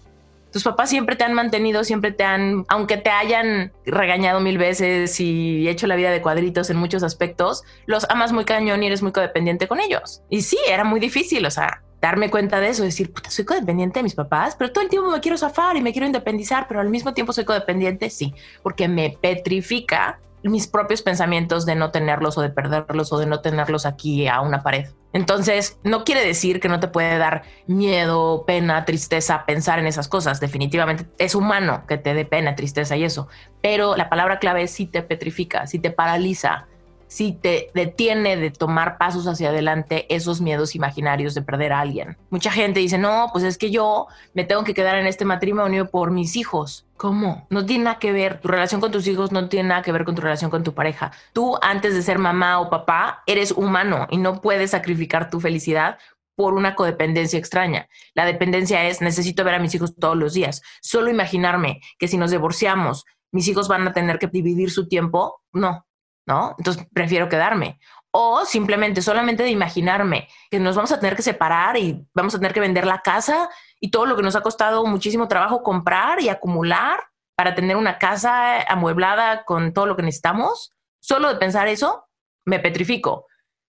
tus papás siempre te han mantenido, siempre te han, aunque te hayan regañado mil veces y hecho la vida de cuadritos en muchos aspectos, los amas muy cañón y eres muy codependiente con ellos. Y sí, era muy difícil, o sea, darme cuenta de eso, decir, puta, soy codependiente de mis papás, pero todo el tiempo me quiero zafar y me quiero independizar, pero al mismo tiempo soy codependiente, sí, porque me petrifica mis propios pensamientos de no tenerlos o de perderlos o de no tenerlos aquí a una pared. Entonces, no quiere decir que no te puede dar miedo, pena, tristeza pensar en esas cosas. Definitivamente es humano que te dé pena, tristeza y eso. Pero la palabra clave es si te petrifica, si te paraliza, si te detiene de tomar pasos hacia adelante esos miedos imaginarios de perder a alguien. Mucha gente dice, no, pues es que yo me tengo que quedar en este matrimonio por mis hijos. ¿Cómo? No tiene nada que ver. Tu relación con tus hijos no tiene nada que ver con tu relación con tu pareja. Tú, antes de ser mamá o papá, eres humano y no puedes sacrificar tu felicidad por una codependencia extraña. La dependencia es necesito ver a mis hijos todos los días. Solo imaginarme que si nos divorciamos, mis hijos van a tener que dividir su tiempo. No, ¿no? Entonces prefiero quedarme. O simplemente, solamente de imaginarme que nos vamos a tener que separar y vamos a tener que vender la casa y todo lo que nos ha costado muchísimo trabajo comprar y acumular para tener una casa amueblada con todo lo que necesitamos. Solo de pensar eso, me petrifico,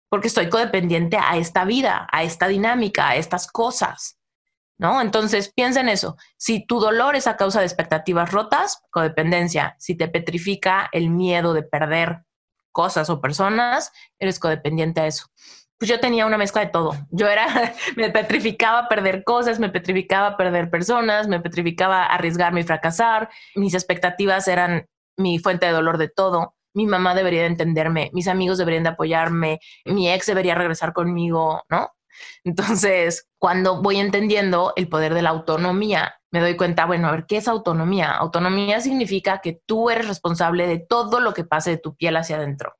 porque estoy codependiente a esta vida, a esta dinámica, a estas cosas. ¿No? Entonces, piensa en eso. Si tu dolor es a causa de expectativas rotas, codependencia. Si te petrifica el miedo de perder cosas o personas, eres codependiente a eso. Pues yo tenía una mezcla de todo. Yo era, me petrificaba perder cosas, me petrificaba perder personas, me petrificaba arriesgarme y fracasar. Mis expectativas eran mi fuente de dolor de todo. Mi mamá debería de entenderme, mis amigos deberían de apoyarme, mi ex debería regresar conmigo, ¿no? Entonces, cuando voy entendiendo el poder de la autonomía, me doy cuenta, bueno, a ver, ¿qué es autonomía? Autonomía significa que tú eres responsable de todo lo que pase de tu piel hacia adentro.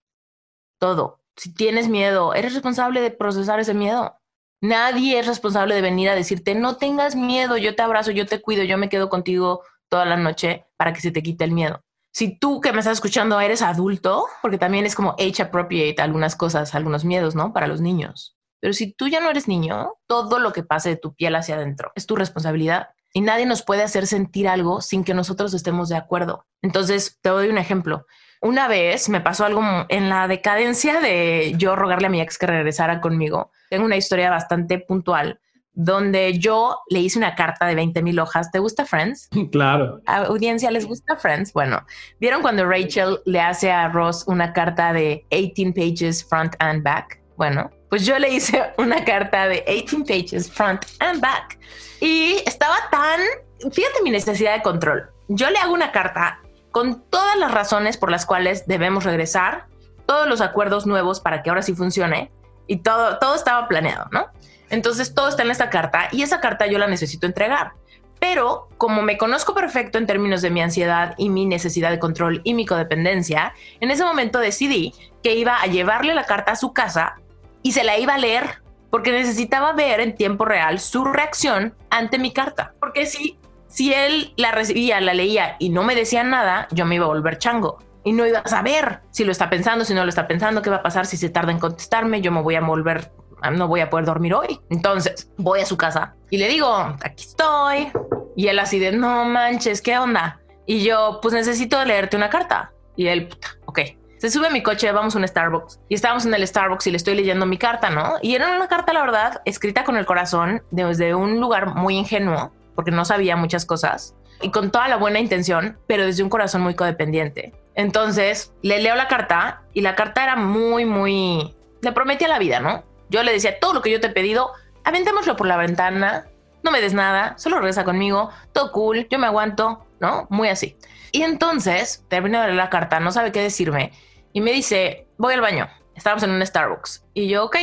Todo. Si tienes miedo, eres responsable de procesar ese miedo. Nadie es responsable de venir a decirte, no tengas miedo, yo te abrazo, yo te cuido, yo me quedo contigo toda la noche para que se te quite el miedo. Si tú que me estás escuchando eres adulto, porque también es como age appropriate algunas cosas, algunos miedos, ¿no? Para los niños. Pero si tú ya no eres niño, todo lo que pase de tu piel hacia adentro es tu responsabilidad y nadie nos puede hacer sentir algo sin que nosotros estemos de acuerdo. Entonces, te doy un ejemplo. Una vez me pasó algo en la decadencia de yo rogarle a mi ex que regresara conmigo. Tengo una historia bastante puntual donde yo le hice una carta de 20 mil hojas. ¿Te gusta Friends? Claro. ¿A audiencia les gusta Friends? Bueno, ¿vieron cuando Rachel le hace a Ross una carta de 18 pages front and back? Bueno, pues yo le hice una carta de 18 pages front and back y estaba tan, fíjate mi necesidad de control. Yo le hago una carta con todas las razones por las cuales debemos regresar, todos los acuerdos nuevos para que ahora sí funcione y todo, todo estaba planeado, ¿no? Entonces todo está en esta carta y esa carta yo la necesito entregar. Pero como me conozco perfecto en términos de mi ansiedad y mi necesidad de control y mi codependencia, en ese momento decidí que iba a llevarle la carta a su casa y se la iba a leer porque necesitaba ver en tiempo real su reacción ante mi carta. Porque si, si él la recibía, la leía y no me decía nada, yo me iba a volver chango. Y no iba a saber si lo está pensando, si no lo está pensando, qué va a pasar si se tarda en contestarme, yo me voy a volver, no voy a poder dormir hoy. Entonces voy a su casa y le digo, aquí estoy. Y él así de, no manches, ¿qué onda? Y yo, pues necesito leerte una carta. Y él, ok Se sube a mi coche, vamos a un Starbucks y estábamos en el Starbucks y le estoy leyendo mi carta, ¿no? Y era una carta, la verdad, escrita con el corazón desde un lugar muy ingenuo, porque no sabía muchas cosas y con toda la buena intención, pero desde un corazón muy codependiente. Entonces le leo la carta y la carta era muy, muy... Le prometía la vida, ¿no? Yo le decía, todo lo que yo te he pedido, aventémoslo por la ventana, no me des nada, solo regresa conmigo, todo cool, yo me aguanto, ¿no? Muy así. Y entonces termino de leer la carta, no sabe qué decirme y me dice, voy al baño. Estábamos en un Starbucks. Y yo, ok.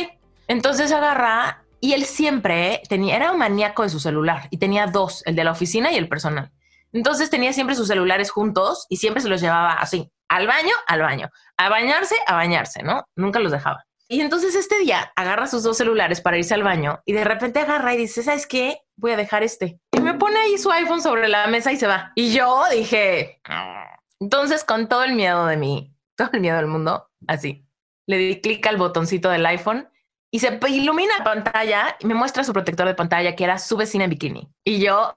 Entonces agarra y él siempre tenía, era un maníaco de su celular y tenía dos, el de la oficina y el personal. Entonces tenía siempre sus celulares juntos y siempre se los llevaba así, al baño, al baño, a bañarse, a bañarse, ¿no? Nunca los dejaba. Y entonces este día agarra sus dos celulares para irse al baño y de repente agarra y dice, ¿sabes qué? Voy a dejar este. Y me pone ahí su iPhone sobre la mesa y se va. Y yo dije, ah". entonces con todo el miedo de mí, todo el miedo del mundo, así, le di clic al botoncito del iPhone y se ilumina la pantalla y me muestra su protector de pantalla que era su vecina en bikini. Y yo,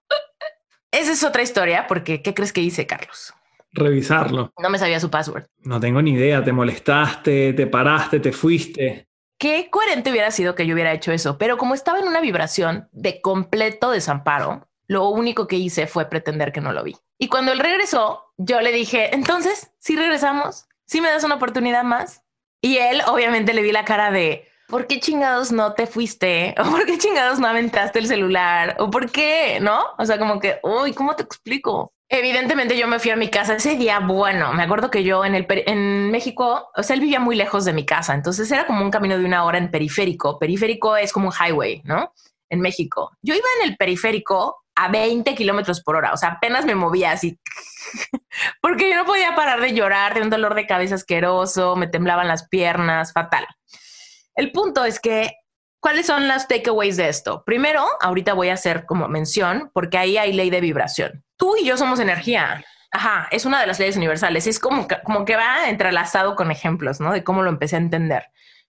esa es otra historia porque ¿qué crees que hice, Carlos? revisarlo. No me sabía su password. No tengo ni idea, te molestaste, te paraste, te fuiste. Qué coherente hubiera sido que yo hubiera hecho eso, pero como estaba en una vibración de completo desamparo, lo único que hice fue pretender que no lo vi. Y cuando él regresó, yo le dije, entonces, si regresamos, si me das una oportunidad más. Y él obviamente le vi la cara de, ¿por qué chingados no te fuiste? ¿O por qué chingados no aventaste el celular? ¿O por qué? ¿No? O sea, como que, uy, ¿cómo te explico? Evidentemente yo me fui a mi casa ese día. Bueno, me acuerdo que yo en el en México, o sea, él vivía muy lejos de mi casa, entonces era como un camino de una hora en periférico. Periférico es como un highway, ¿no? En México. Yo iba en el periférico a 20 kilómetros por hora, o sea, apenas me movía así, porque yo no podía parar de llorar, de un dolor de cabeza asqueroso, me temblaban las piernas, fatal. El punto es que ¿Cuáles son las takeaways de esto? Primero, ahorita voy a hacer como mención, porque ahí hay ley de vibración. Tú y yo somos energía. Ajá, es una de las leyes universales. Es como que, como que va entrelazado con ejemplos, ¿no? De cómo lo empecé a entender.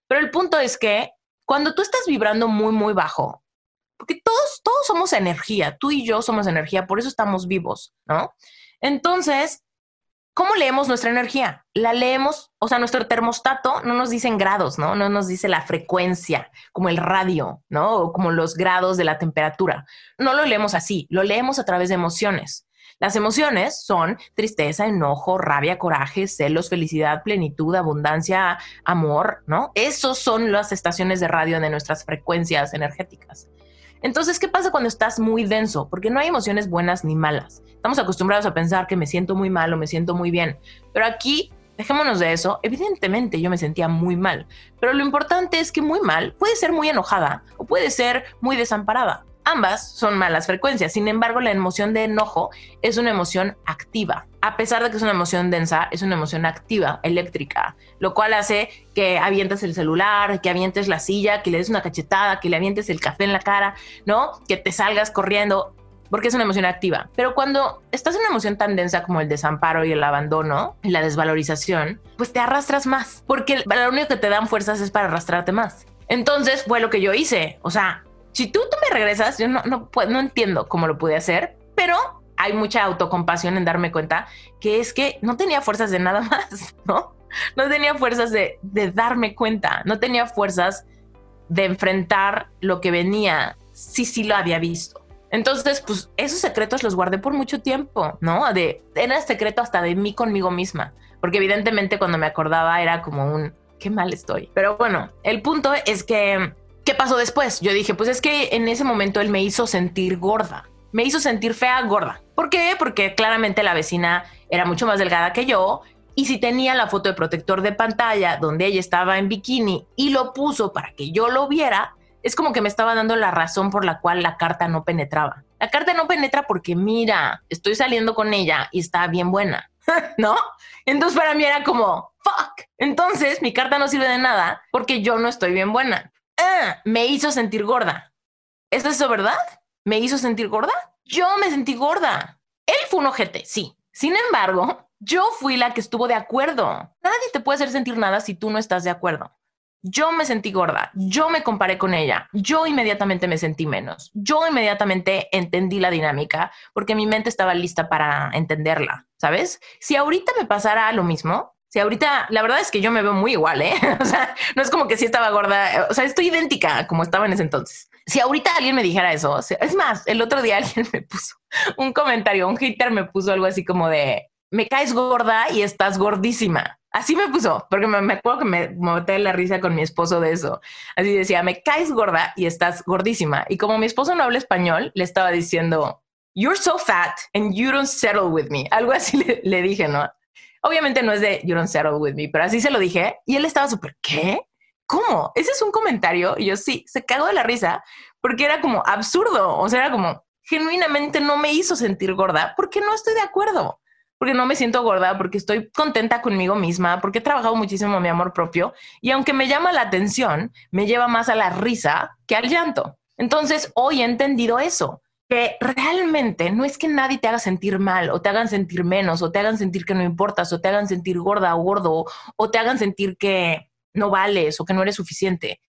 Pero el punto es que cuando tú estás vibrando muy, muy bajo, porque todos, todos somos energía, tú y yo somos energía, por eso estamos vivos, ¿no? Entonces, ¿Cómo leemos nuestra energía? La leemos, o sea, nuestro termostato no nos dice en grados, ¿no? No nos dice la frecuencia, como el radio, ¿no? O como los grados de la temperatura. No lo leemos así, lo leemos a través de emociones. Las emociones son tristeza, enojo, rabia, coraje, celos, felicidad, plenitud, abundancia, amor, ¿no? Esos son las estaciones de radio de nuestras frecuencias energéticas. Entonces, ¿qué pasa cuando estás muy denso? Porque no hay emociones buenas ni malas. Estamos acostumbrados a pensar que me siento muy mal o me siento muy bien. Pero aquí, dejémonos de eso. Evidentemente yo me sentía muy mal. Pero lo importante es que muy mal puede ser muy enojada o puede ser muy desamparada. Ambas son malas frecuencias, sin embargo la emoción de enojo es una emoción activa. A pesar de que es una emoción densa, es una emoción activa, eléctrica, lo cual hace que avientes el celular, que avientes la silla, que le des una cachetada, que le avientes el café en la cara, ¿no? Que te salgas corriendo, porque es una emoción activa. Pero cuando estás en una emoción tan densa como el desamparo y el abandono y la desvalorización, pues te arrastras más, porque lo único que te dan fuerzas es para arrastrarte más. Entonces fue lo que yo hice, o sea, si tú, tú me regresas, yo no, no, no entiendo cómo lo pude hacer, pero hay mucha autocompasión en darme cuenta que es que no tenía fuerzas de nada más, ¿no? No tenía fuerzas de, de darme cuenta, no tenía fuerzas de enfrentar lo que venía, sí, sí lo había visto. Entonces, pues esos secretos los guardé por mucho tiempo, ¿no? De, era secreto hasta de mí conmigo misma, porque evidentemente cuando me acordaba era como un, qué mal estoy. Pero bueno, el punto es que ¿Qué pasó después? Yo dije, pues es que en ese momento él me hizo sentir gorda. Me hizo sentir fea, gorda. ¿Por qué? Porque claramente la vecina era mucho más delgada que yo y si tenía la foto de protector de pantalla donde ella estaba en bikini y lo puso para que yo lo viera, es como que me estaba dando la razón por la cual la carta no penetraba. La carta no penetra porque mira, estoy saliendo con ella y está bien buena, ¿no? Entonces para mí era como, fuck. Entonces mi carta no sirve de nada porque yo no estoy bien buena. Ah, me hizo sentir gorda. ¿Es eso verdad? ¿Me hizo sentir gorda? Yo me sentí gorda. Él fue un ojete, sí. Sin embargo, yo fui la que estuvo de acuerdo. Nadie te puede hacer sentir nada si tú no estás de acuerdo. Yo me sentí gorda, yo me comparé con ella, yo inmediatamente me sentí menos, yo inmediatamente entendí la dinámica porque mi mente estaba lista para entenderla, ¿sabes? Si ahorita me pasara lo mismo, Si ahorita, la verdad es que yo me veo muy igual, ¿eh? O sea, no es como que sí estaba gorda, o sea, estoy idéntica como estaba en ese entonces. Si ahorita alguien me dijera eso, es más, el otro día alguien me puso un comentario, un hater me puso algo así como de, me caes gorda y estás gordísima. Así me puso, porque me, acuerdo que me, me la risa con mi esposo de eso. Así decía, me caes gorda y estás gordísima. Y como mi esposo no habla español, le estaba diciendo, you're so fat and you don't settle with me. Algo así le, le dije, ¿no? Obviamente no es de You don't settle with me, pero así se lo dije y él estaba súper, ¿qué? ¿Cómo? Ese es un comentario. Y yo sí, se cagó de la risa porque era como absurdo. O sea, era como genuinamente no me hizo sentir gorda porque no estoy de acuerdo. Porque no me siento gorda, porque estoy contenta conmigo misma, porque he trabajado muchísimo mi amor propio. Y aunque me llama la atención, me lleva más a la risa que al llanto. Entonces, hoy he entendido eso que realmente no es que nadie te haga sentir mal o te hagan sentir menos o te hagan sentir que no importas o te hagan sentir gorda o gordo o te hagan sentir que no vales o que no eres suficiente.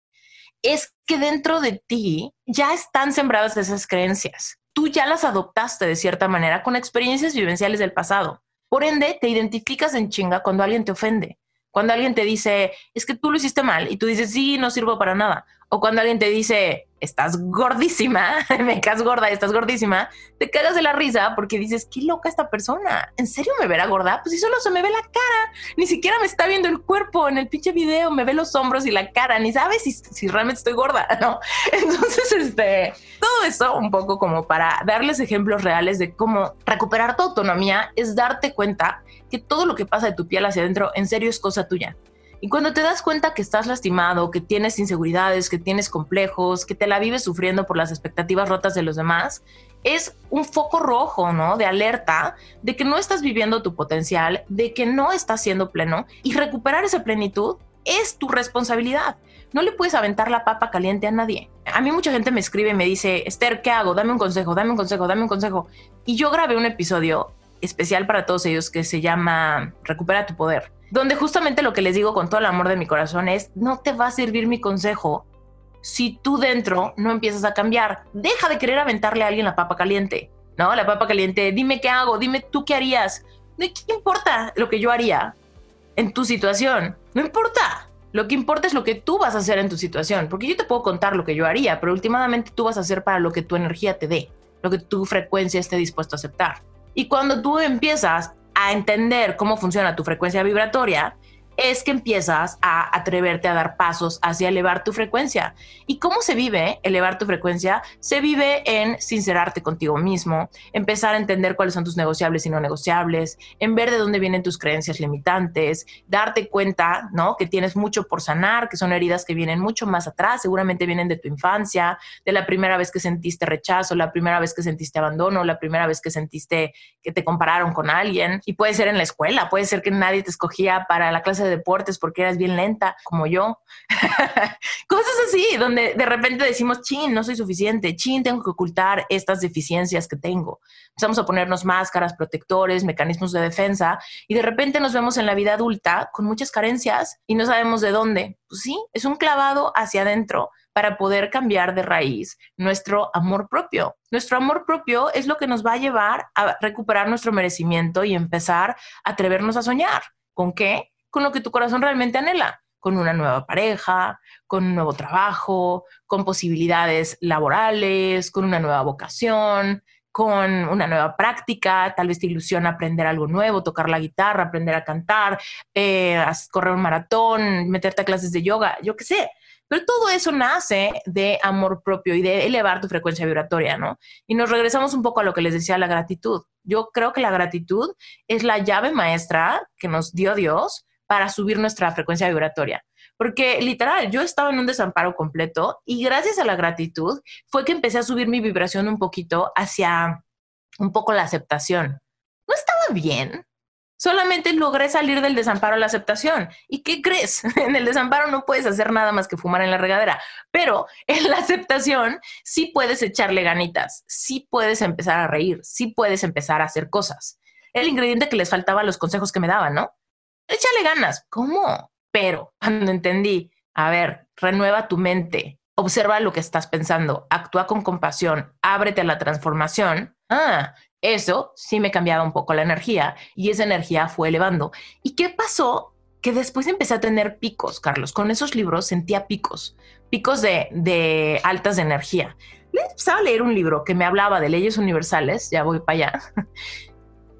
Es que dentro de ti ya están sembradas esas creencias. Tú ya las adoptaste de cierta manera con experiencias vivenciales del pasado. Por ende, te identificas en chinga cuando alguien te ofende. Cuando alguien te dice, es que tú lo hiciste mal y tú dices, sí, no sirvo para nada. O cuando alguien te dice, estás gordísima, me caes gorda, estás gordísima, te cagas de la risa porque dices, qué loca esta persona. ¿En serio me verá gorda? Pues si solo se me ve la cara, ni siquiera me está viendo el cuerpo en el pinche video, me ve los hombros y la cara, ni sabes si, realmente estoy gorda, ¿no? Entonces, este, todo eso un poco como para darles ejemplos reales de cómo recuperar tu autonomía es darte cuenta que todo lo que pasa de tu piel hacia adentro en serio es cosa tuya. Y cuando te das cuenta que estás lastimado, que tienes inseguridades, que tienes complejos, que te la vives sufriendo por las expectativas rotas de los demás, es un foco rojo, ¿no? De alerta de que no estás viviendo tu potencial, de que no estás siendo pleno y recuperar esa plenitud es tu responsabilidad. No le puedes aventar la papa caliente a nadie. A mí mucha gente me escribe y me dice, Esther, ¿qué hago? Dame un consejo, dame un consejo, dame un consejo. Y yo grabé un episodio especial para todos ellos que se llama Recupera tu poder donde justamente lo que les digo con todo el amor de mi corazón es, no te va a servir mi consejo si tú dentro no empiezas a cambiar. Deja de querer aventarle a alguien la papa caliente, ¿no? La papa caliente, dime qué hago, dime tú qué harías. ¿De qué importa lo que yo haría en tu situación? No importa. Lo que importa es lo que tú vas a hacer en tu situación, porque yo te puedo contar lo que yo haría, pero últimamente tú vas a hacer para lo que tu energía te dé, lo que tu frecuencia esté dispuesto a aceptar. Y cuando tú empiezas a entender cómo funciona tu frecuencia vibratoria, es que empiezas a atreverte a dar pasos hacia elevar tu frecuencia. ¿Y cómo se vive elevar tu frecuencia? Se vive en sincerarte contigo mismo, empezar a entender cuáles son tus negociables y no negociables, en ver de dónde vienen tus creencias limitantes, darte cuenta, ¿no? Que tienes mucho por sanar, que son heridas que vienen mucho más atrás, seguramente vienen de tu infancia, de la primera vez que sentiste rechazo, la primera vez que sentiste abandono, la primera vez que sentiste que te compararon con alguien. Y puede ser en la escuela, puede ser que nadie te escogía para la clase de deportes porque eras bien lenta, como yo. Cosas así, donde de repente decimos, chin, no soy suficiente, chin, tengo que ocultar estas deficiencias que tengo. Empezamos a ponernos máscaras, protectores, mecanismos de defensa y de repente nos vemos en la vida adulta con muchas carencias y no sabemos de dónde. Pues sí, es un clavado hacia adentro para poder cambiar de raíz nuestro amor propio. Nuestro amor propio es lo que nos va a llevar a recuperar nuestro merecimiento y empezar a atrevernos a soñar. ¿Con qué? Con lo que tu corazón realmente anhela, con una nueva pareja, con un nuevo trabajo, con posibilidades laborales, con una nueva vocación, con una nueva práctica, tal vez te ilusiona aprender algo nuevo, tocar la guitarra, aprender a cantar, eh, correr un maratón, meterte a clases de yoga, yo qué sé. Pero todo eso nace de amor propio y de elevar tu frecuencia vibratoria, ¿no? Y nos regresamos un poco a lo que les decía, la gratitud. Yo creo que la gratitud es la llave maestra que nos dio Dios para subir nuestra frecuencia vibratoria. Porque literal, yo estaba en un desamparo completo y gracias a la gratitud fue que empecé a subir mi vibración un poquito hacia un poco la aceptación. No estaba bien, solamente logré salir del desamparo a la aceptación. ¿Y qué crees? En el desamparo no puedes hacer nada más que fumar en la regadera, pero en la aceptación sí puedes echarle ganitas, sí puedes empezar a reír, sí puedes empezar a hacer cosas. El ingrediente que les faltaba a los consejos que me daban, ¿no? Échale ganas. ¿Cómo? Pero cuando entendí, a ver, renueva tu mente, observa lo que estás pensando, actúa con compasión, ábrete a la transformación. Ah, eso sí me cambiaba un poco la energía y esa energía fue elevando. ¿Y qué pasó que después empecé a tener picos, Carlos. Con esos libros sentía picos, picos de, de altas de energía. Le empezaba a leer un libro que me hablaba de leyes universales, ya voy para allá,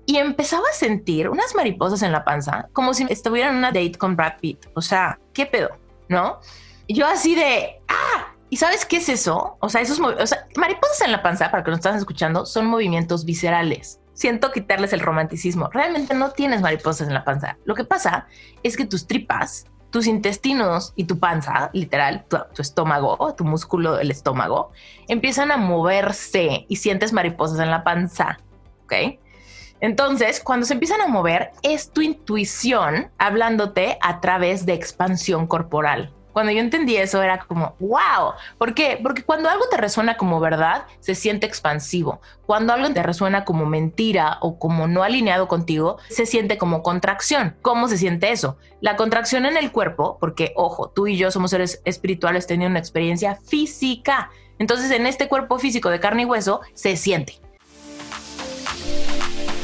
y empezaba a sentir unas mariposas en la panza, como si estuviera en una date con Brad Pitt. O sea, ¿qué pedo? ¿No? yo así de, ah, ¿y sabes qué es eso? O sea, esos mariposas en la panza, para que nos estás escuchando, son movimientos viscerales. Siento quitarles el romanticismo. Realmente no tienes mariposas en la panza. Lo que pasa es que tus tripas, tus intestinos y tu panza, literal, tu, tu estómago, tu músculo del estómago, empiezan a moverse y sientes mariposas en la panza. ¿Ok? Entonces, cuando se empiezan a mover, es tu intuición hablándote a través de expansión corporal. Cuando yo entendí eso era como, wow. ¿Por qué? Porque cuando algo te resuena como verdad, se siente expansivo. Cuando algo te resuena como mentira o como no alineado contigo, se siente como contracción. ¿Cómo se siente eso? La contracción en el cuerpo, porque ojo, tú y yo somos seres espirituales teniendo una experiencia física. Entonces en este cuerpo físico de carne y hueso se siente.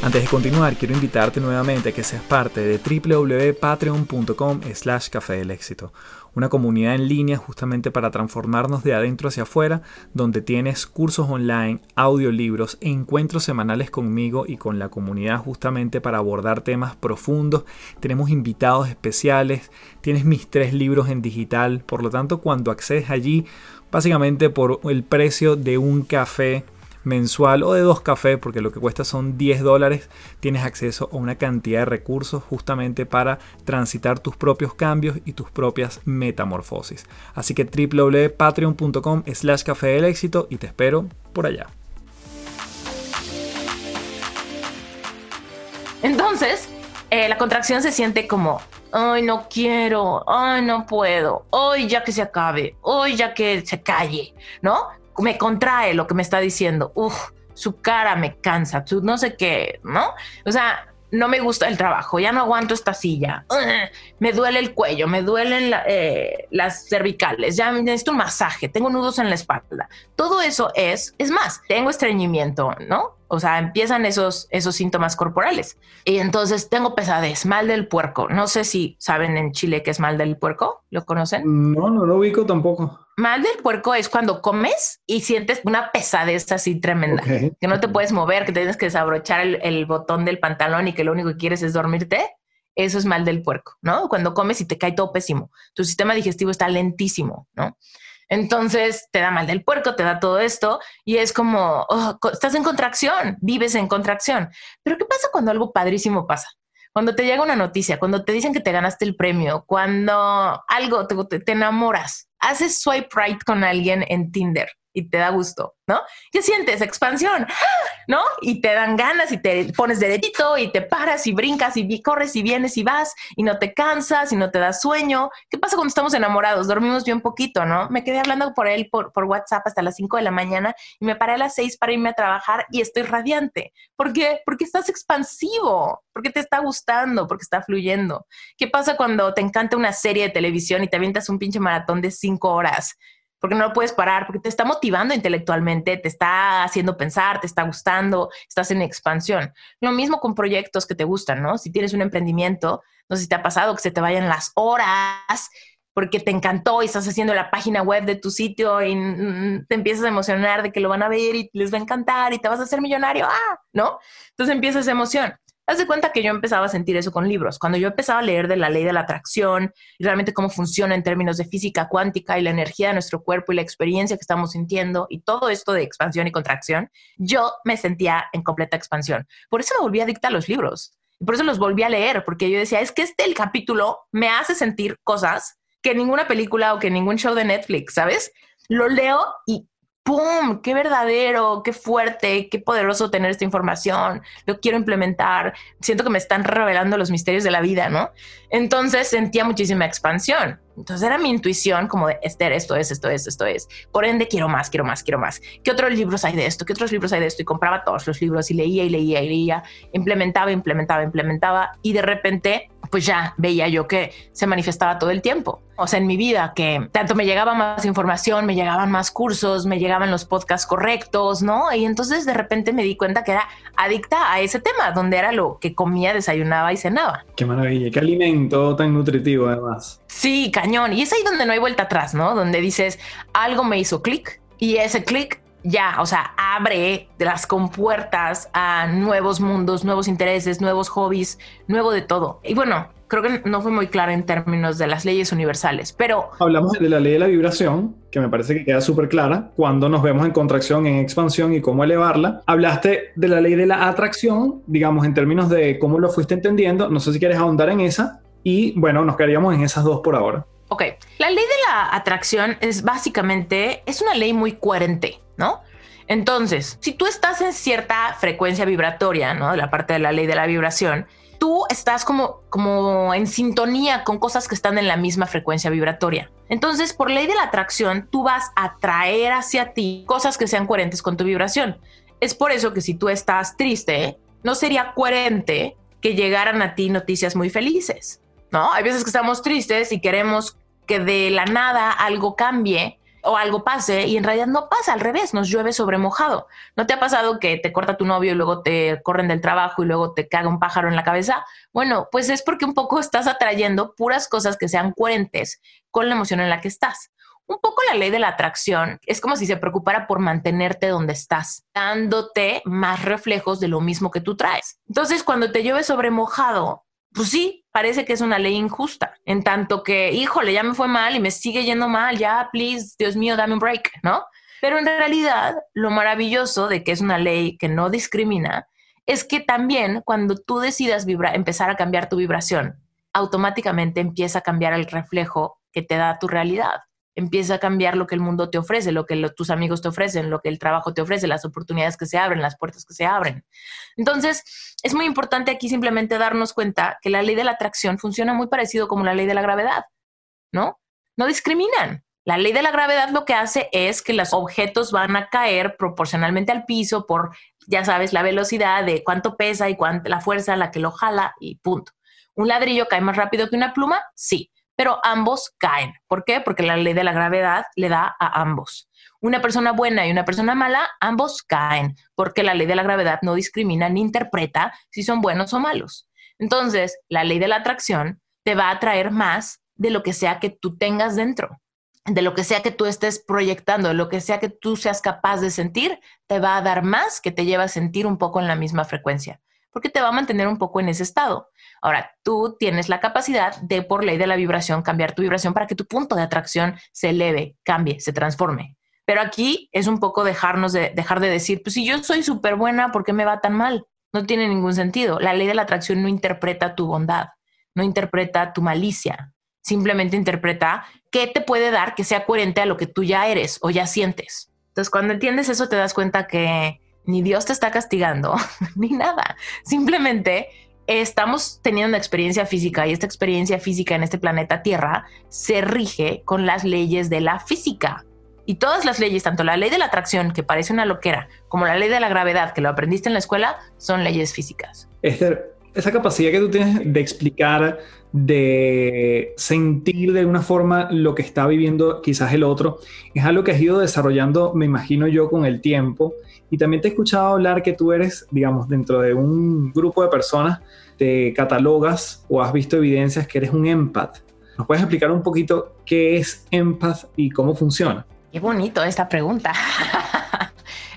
Antes de continuar, quiero invitarte nuevamente a que seas parte de www.patreon.com slash café del éxito, una comunidad en línea justamente para transformarnos de adentro hacia afuera, donde tienes cursos online, audiolibros, encuentros semanales conmigo y con la comunidad justamente para abordar temas profundos. Tenemos invitados especiales, tienes mis tres libros en digital, por lo tanto cuando accedes allí, básicamente por el precio de un café, mensual o de dos cafés, porque lo que cuesta son 10 dólares, tienes acceso a una cantidad de recursos justamente para transitar tus propios cambios y tus propias metamorfosis. Así que www.patreon.com slash café del éxito y te espero por allá. Entonces, eh, la contracción se siente como, ay, no quiero, ay, no puedo, hoy ya que se acabe, hoy ya que se calle, ¿no? Me contrae lo que me está diciendo. Uf, su cara me cansa, no sé qué, ¿no? O sea, no me gusta el trabajo, ya no aguanto esta silla, me duele el cuello, me duelen eh, las cervicales, ya necesito un masaje, tengo nudos en la espalda. Todo eso es, es más, tengo estreñimiento, ¿no? O sea, empiezan esos, esos síntomas corporales. Y entonces tengo pesadez, mal del puerco. No sé si saben en Chile qué es mal del puerco, ¿lo conocen? No, no lo ubico tampoco. Mal del puerco es cuando comes y sientes una pesadez así tremenda, que no te puedes mover, que tienes que desabrochar el, botón del pantalón y que lo único que quieres es dormirte. Eso es mal del puerco, ¿no? Cuando comes y te cae todo pésimo. Tu sistema digestivo está lentísimo, ¿no? Entonces te da mal del puerco, te da todo esto y es como, oh, estás en contracción, vives en contracción. Pero ¿qué pasa cuando algo padrísimo pasa? Cuando te llega una noticia, cuando te dicen que te ganaste el premio, cuando algo te, te enamoras, haces swipe right con alguien en Tinder y te da gusto, ¿no? ¿Qué sientes? Expansión, ¿no? Y te dan ganas y te pones derechito y te paras y brincas y corres y vienes y vas y no te cansas y no te da sueño. ¿Qué pasa cuando estamos enamorados? Dormimos bien poquito, ¿no? Me quedé hablando por él por, por WhatsApp hasta las 5 de la mañana y me paré a las 6 para irme a trabajar y estoy radiante. ¿Por qué? Porque estás expansivo, porque te está gustando, porque está fluyendo. ¿Qué pasa cuando te encanta una serie de televisión y te avientas un pinche maratón de 5 horas? Porque no lo puedes parar, porque te está motivando intelectualmente, te está haciendo pensar, te está gustando, estás en expansión. Lo mismo con proyectos que te gustan, ¿no? Si tienes un emprendimiento, no sé si te ha pasado que se te vayan las horas porque te encantó y estás haciendo la página web de tu sitio y te empiezas a emocionar de que lo van a ver y les va a encantar y te vas a hacer millonario, ah, ¿no? Entonces empieza esa emoción. Haz de cuenta que yo empezaba a sentir eso con libros. Cuando yo empezaba a leer de la ley de la atracción y realmente cómo funciona en términos de física cuántica y la energía de nuestro cuerpo y la experiencia que estamos sintiendo y todo esto de expansión y contracción, yo me sentía en completa expansión. Por eso me volví adicta a los libros. Y por eso los volví a leer, porque yo decía, es que este capítulo me hace sentir cosas que ninguna película o que ningún show de Netflix, ¿sabes? Lo leo y ¡pum! ¡Qué verdadero! ¡Qué fuerte! ¡Qué poderoso tener esta información! Lo quiero implementar. Siento que me están revelando los misterios de la vida, ¿no? Entonces sentía muchísima expansión. Entonces era mi intuición como de Esther, esto es, esto es, esto es. Por ende, quiero más, quiero más, quiero más. ¿Qué otros libros hay de esto? ¿Qué otros libros hay de esto? Y compraba todos los libros y leía y leía y leía, implementaba, implementaba, implementaba. Y de repente pues ya veía yo que se manifestaba todo el tiempo. O sea, en mi vida, que tanto me llegaba más información, me llegaban más cursos, me llegaban los podcasts correctos, ¿no? Y entonces de repente me di cuenta que era adicta a ese tema, donde era lo que comía, desayunaba y cenaba. Qué maravilla, qué alimento tan nutritivo además. Sí, cañón. Y es ahí donde no hay vuelta atrás, ¿no? Donde dices, algo me hizo clic y ese clic ya, o sea, abre las compuertas a nuevos mundos, nuevos intereses, nuevos hobbies, nuevo de todo. Y bueno, creo que no fue muy claro en términos de las leyes universales, pero... Hablamos de la ley de la vibración, que me parece que queda súper clara, cuando nos vemos en contracción, en expansión y cómo elevarla. Hablaste de la ley de la atracción, digamos, en términos de cómo lo fuiste entendiendo. No sé si quieres ahondar en esa. Y bueno, nos quedaríamos en esas dos por ahora. Ok, la ley de la atracción es básicamente, es una ley muy coherente, ¿no? Entonces, si tú estás en cierta frecuencia vibratoria, ¿no? La parte de la ley de la vibración, tú estás como, como en sintonía con cosas que están en la misma frecuencia vibratoria. Entonces, por ley de la atracción, tú vas a traer hacia ti cosas que sean coherentes con tu vibración. Es por eso que si tú estás triste, no sería coherente que llegaran a ti noticias muy felices, ¿no? Hay veces que estamos tristes y queremos que de la nada algo cambie o algo pase y en realidad no pasa, al revés, nos llueve sobre mojado. ¿No te ha pasado que te corta tu novio y luego te corren del trabajo y luego te caga un pájaro en la cabeza? Bueno, pues es porque un poco estás atrayendo puras cosas que sean coherentes con la emoción en la que estás. Un poco la ley de la atracción es como si se preocupara por mantenerte donde estás, dándote más reflejos de lo mismo que tú traes. Entonces, cuando te llueve sobre mojado, pues sí, parece que es una ley injusta, en tanto que, híjole, ya me fue mal y me sigue yendo mal, ya, please, Dios mío, dame un break, ¿no? Pero en realidad, lo maravilloso de que es una ley que no discrimina es que también cuando tú decidas vibrar, empezar a cambiar tu vibración, automáticamente empieza a cambiar el reflejo que te da tu realidad empieza a cambiar lo que el mundo te ofrece, lo que tus amigos te ofrecen, lo que el trabajo te ofrece, las oportunidades que se abren, las puertas que se abren. Entonces, es muy importante aquí simplemente darnos cuenta que la ley de la atracción funciona muy parecido como la ley de la gravedad, ¿no? No discriminan. La ley de la gravedad lo que hace es que los objetos van a caer proporcionalmente al piso por, ya sabes, la velocidad de cuánto pesa y cuánto, la fuerza a la que lo jala y punto. ¿Un ladrillo cae más rápido que una pluma? Sí pero ambos caen. ¿Por qué? Porque la ley de la gravedad le da a ambos. Una persona buena y una persona mala, ambos caen, porque la ley de la gravedad no discrimina ni interpreta si son buenos o malos. Entonces, la ley de la atracción te va a atraer más de lo que sea que tú tengas dentro, de lo que sea que tú estés proyectando, de lo que sea que tú seas capaz de sentir, te va a dar más que te lleva a sentir un poco en la misma frecuencia porque te va a mantener un poco en ese estado. Ahora, tú tienes la capacidad de, por ley de la vibración, cambiar tu vibración para que tu punto de atracción se eleve, cambie, se transforme. Pero aquí es un poco dejarnos de, dejar de decir, pues si yo soy súper buena, ¿por qué me va tan mal? No tiene ningún sentido. La ley de la atracción no interpreta tu bondad, no interpreta tu malicia, simplemente interpreta qué te puede dar que sea coherente a lo que tú ya eres o ya sientes. Entonces, cuando entiendes eso, te das cuenta que ni Dios te está castigando, ni nada. Simplemente estamos teniendo una experiencia física y esta experiencia física en este planeta Tierra se rige con las leyes de la física. Y todas las leyes, tanto la ley de la atracción, que parece una loquera, como la ley de la gravedad, que lo aprendiste en la escuela, son leyes físicas. Esther, esa capacidad que tú tienes de explicar, de sentir de alguna forma lo que está viviendo quizás el otro, es algo que has ido desarrollando, me imagino yo, con el tiempo y también te he escuchado hablar que tú eres, digamos, dentro de un grupo de personas, te catalogas o has visto evidencias que eres un empath. ¿Nos puedes explicar un poquito qué es empath y cómo funciona? Qué bonito esta pregunta.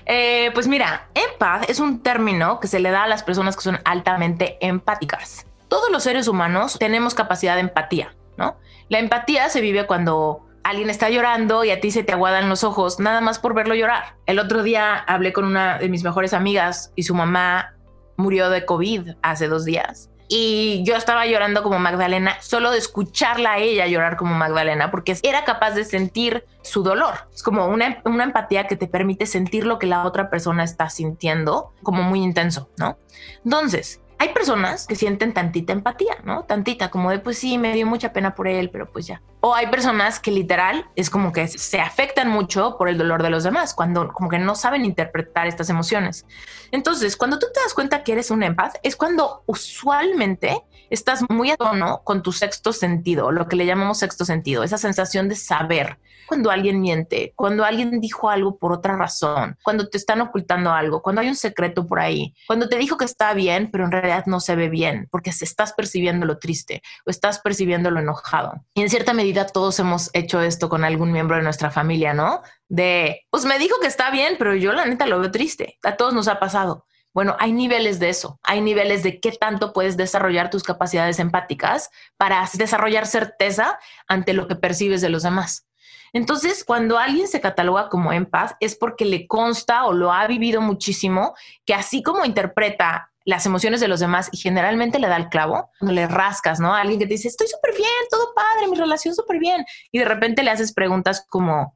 Eh, pues mira, empath es un término que se le da a las personas que son altamente empáticas. Todos los seres humanos tenemos capacidad de empatía, ¿no? La empatía se vive cuando alguien está llorando y a ti se te aguadan los ojos nada más por verlo llorar. El otro día hablé con una de mis mejores amigas y su mamá murió de COVID hace dos días. Y yo estaba llorando como Magdalena, solo de escucharla a ella llorar como Magdalena, porque era capaz de sentir su dolor. Es como una, una, empatía que te permite sentir lo que la otra persona está sintiendo, como muy intenso, ¿no? Entonces, hay personas que sienten tantita empatía, ¿no? Tantita, como de, pues sí, me dio mucha pena por él, pero pues ya. O hay personas que literal es como que se afectan mucho por el dolor de los demás, cuando como que no saben interpretar estas emociones. Entonces, cuando tú te das cuenta que eres un empath, es cuando usualmente estás muy a tono con tu sexto sentido, lo que le llamamos sexto sentido, esa sensación de saber cuando alguien miente, cuando alguien dijo algo por otra razón, cuando te están ocultando algo, cuando hay un secreto por ahí, cuando te dijo que está bien, pero en realidad no se ve bien, porque estás percibiendo lo triste o estás percibiendo lo enojado. Y en cierta medida todos hemos hecho esto con algún miembro de nuestra familia, ¿no? De, pues me dijo que está bien, pero yo la neta lo veo triste. A todos nos ha pasado. Bueno, hay niveles de eso, hay niveles de qué tanto puedes desarrollar tus capacidades empáticas para desarrollar certeza ante lo que percibes de los demás. Entonces, cuando alguien se cataloga como empath es porque le consta o lo ha vivido muchísimo, que así como interpreta las emociones de los demás y generalmente le da el clavo, cuando le rascas, ¿no? Alguien que te dice, estoy súper bien, todo padre, mi relación súper bien. Y de repente le haces preguntas como,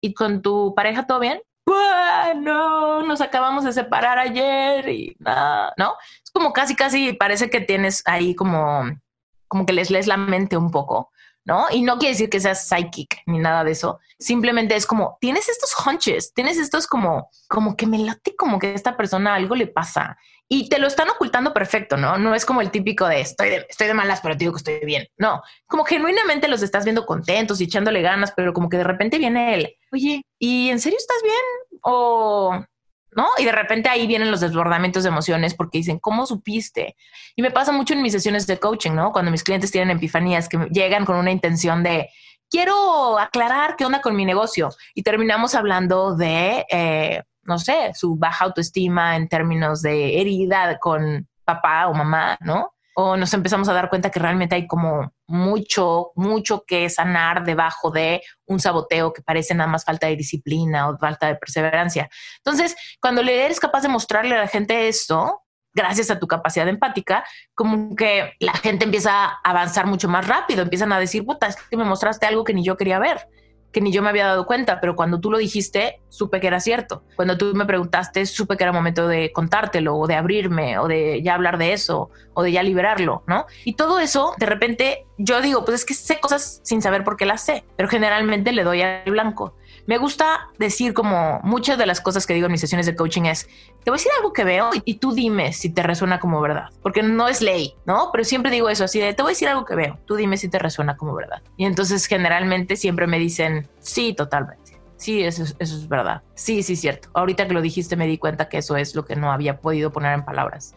¿y con tu pareja todo bien? Bueno, nos acabamos de separar ayer y nada, ¿no? Es como casi, casi parece que tienes ahí como, como que les lees la mente un poco. ¿No? Y no quiere decir que seas psychic ni nada de eso. Simplemente es como, tienes estos hunches, tienes estos como, como que me late como que esta persona algo le pasa y te lo están ocultando perfecto, ¿no? No es como el típico de estoy de, estoy de malas, pero te digo que estoy bien. No, como genuinamente los estás viendo contentos y echándole ganas, pero como que de repente viene él, oye, ¿y en serio estás bien? O ¿no? Y de repente ahí vienen los desbordamientos de emociones porque dicen, ¿cómo supiste? Y me pasa mucho en mis sesiones de coaching, ¿no? Cuando mis clientes tienen epifanías que llegan con una intención de, quiero aclarar qué onda con mi negocio. Y terminamos hablando de, eh, no sé, su baja autoestima en términos de herida con papá o mamá, ¿no? O nos empezamos a dar cuenta que realmente hay como mucho, mucho que sanar debajo de un saboteo que parece nada más falta de disciplina o falta de perseverancia. Entonces, cuando le eres capaz de mostrarle a la gente esto, gracias a tu capacidad empática, como que la gente empieza a avanzar mucho más rápido, empiezan a decir, puta, es que me mostraste algo que ni yo quería ver que ni yo me había dado cuenta, pero cuando tú lo dijiste, supe que era cierto. Cuando tú me preguntaste, supe que era momento de contártelo o de abrirme o de ya hablar de eso o de ya liberarlo, ¿no? Y todo eso, de repente, yo digo, pues es que sé cosas sin saber por qué las sé, pero generalmente le doy al blanco. Me gusta decir como muchas de las cosas que digo en mis sesiones de coaching es, te voy a decir algo que veo y, tú dime si te resuena como verdad, porque no es ley, ¿no? Pero siempre digo eso, así de, te voy a decir algo que veo, tú dime si te resuena como verdad. Y entonces generalmente siempre me dicen, sí, totalmente. Sí, eso, eso es verdad. Sí, sí, cierto. Ahorita que lo dijiste me di cuenta que eso es lo que no había podido poner en palabras.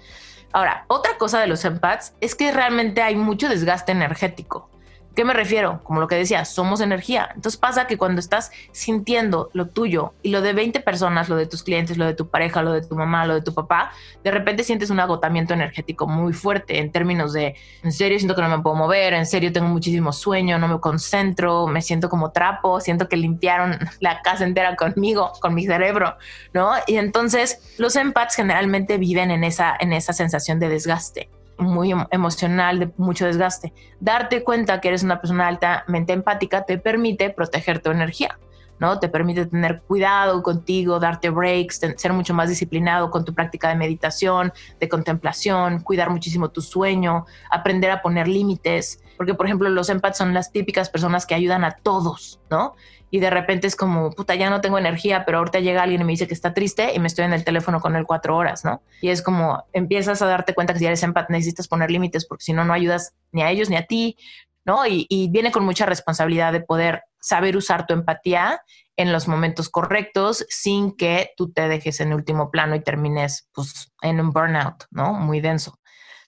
Ahora, otra cosa de los empaths es que realmente hay mucho desgaste energético. ¿Qué me refiero? Como lo que decía, somos energía. Entonces pasa que cuando estás sintiendo lo tuyo y lo de 20 personas, lo de tus clientes, lo de tu pareja, lo de tu mamá, lo de tu papá, de repente sientes un agotamiento energético muy fuerte en términos de, en serio siento que no me puedo mover, en serio tengo muchísimo sueño, no me concentro, me siento como trapo, siento que limpiaron la casa entera conmigo, con mi cerebro, ¿no? Y entonces los empaths generalmente viven en esa, en esa sensación de desgaste muy emocional, de mucho desgaste. Darte cuenta que eres una persona altamente empática te permite proteger tu energía, ¿no? Te permite tener cuidado contigo, darte breaks, ser mucho más disciplinado con tu práctica de meditación, de contemplación, cuidar muchísimo tu sueño, aprender a poner límites, porque por ejemplo los empaths son las típicas personas que ayudan a todos, ¿no? Y de repente es como, puta, ya no tengo energía, pero ahorita llega alguien y me dice que está triste y me estoy en el teléfono con él cuatro horas, ¿no? Y es como, empiezas a darte cuenta que si eres empat necesitas poner límites porque si no, no ayudas ni a ellos ni a ti, ¿no? Y, y viene con mucha responsabilidad de poder saber usar tu empatía en los momentos correctos sin que tú te dejes en último plano y termines pues en un burnout, ¿no? Muy denso.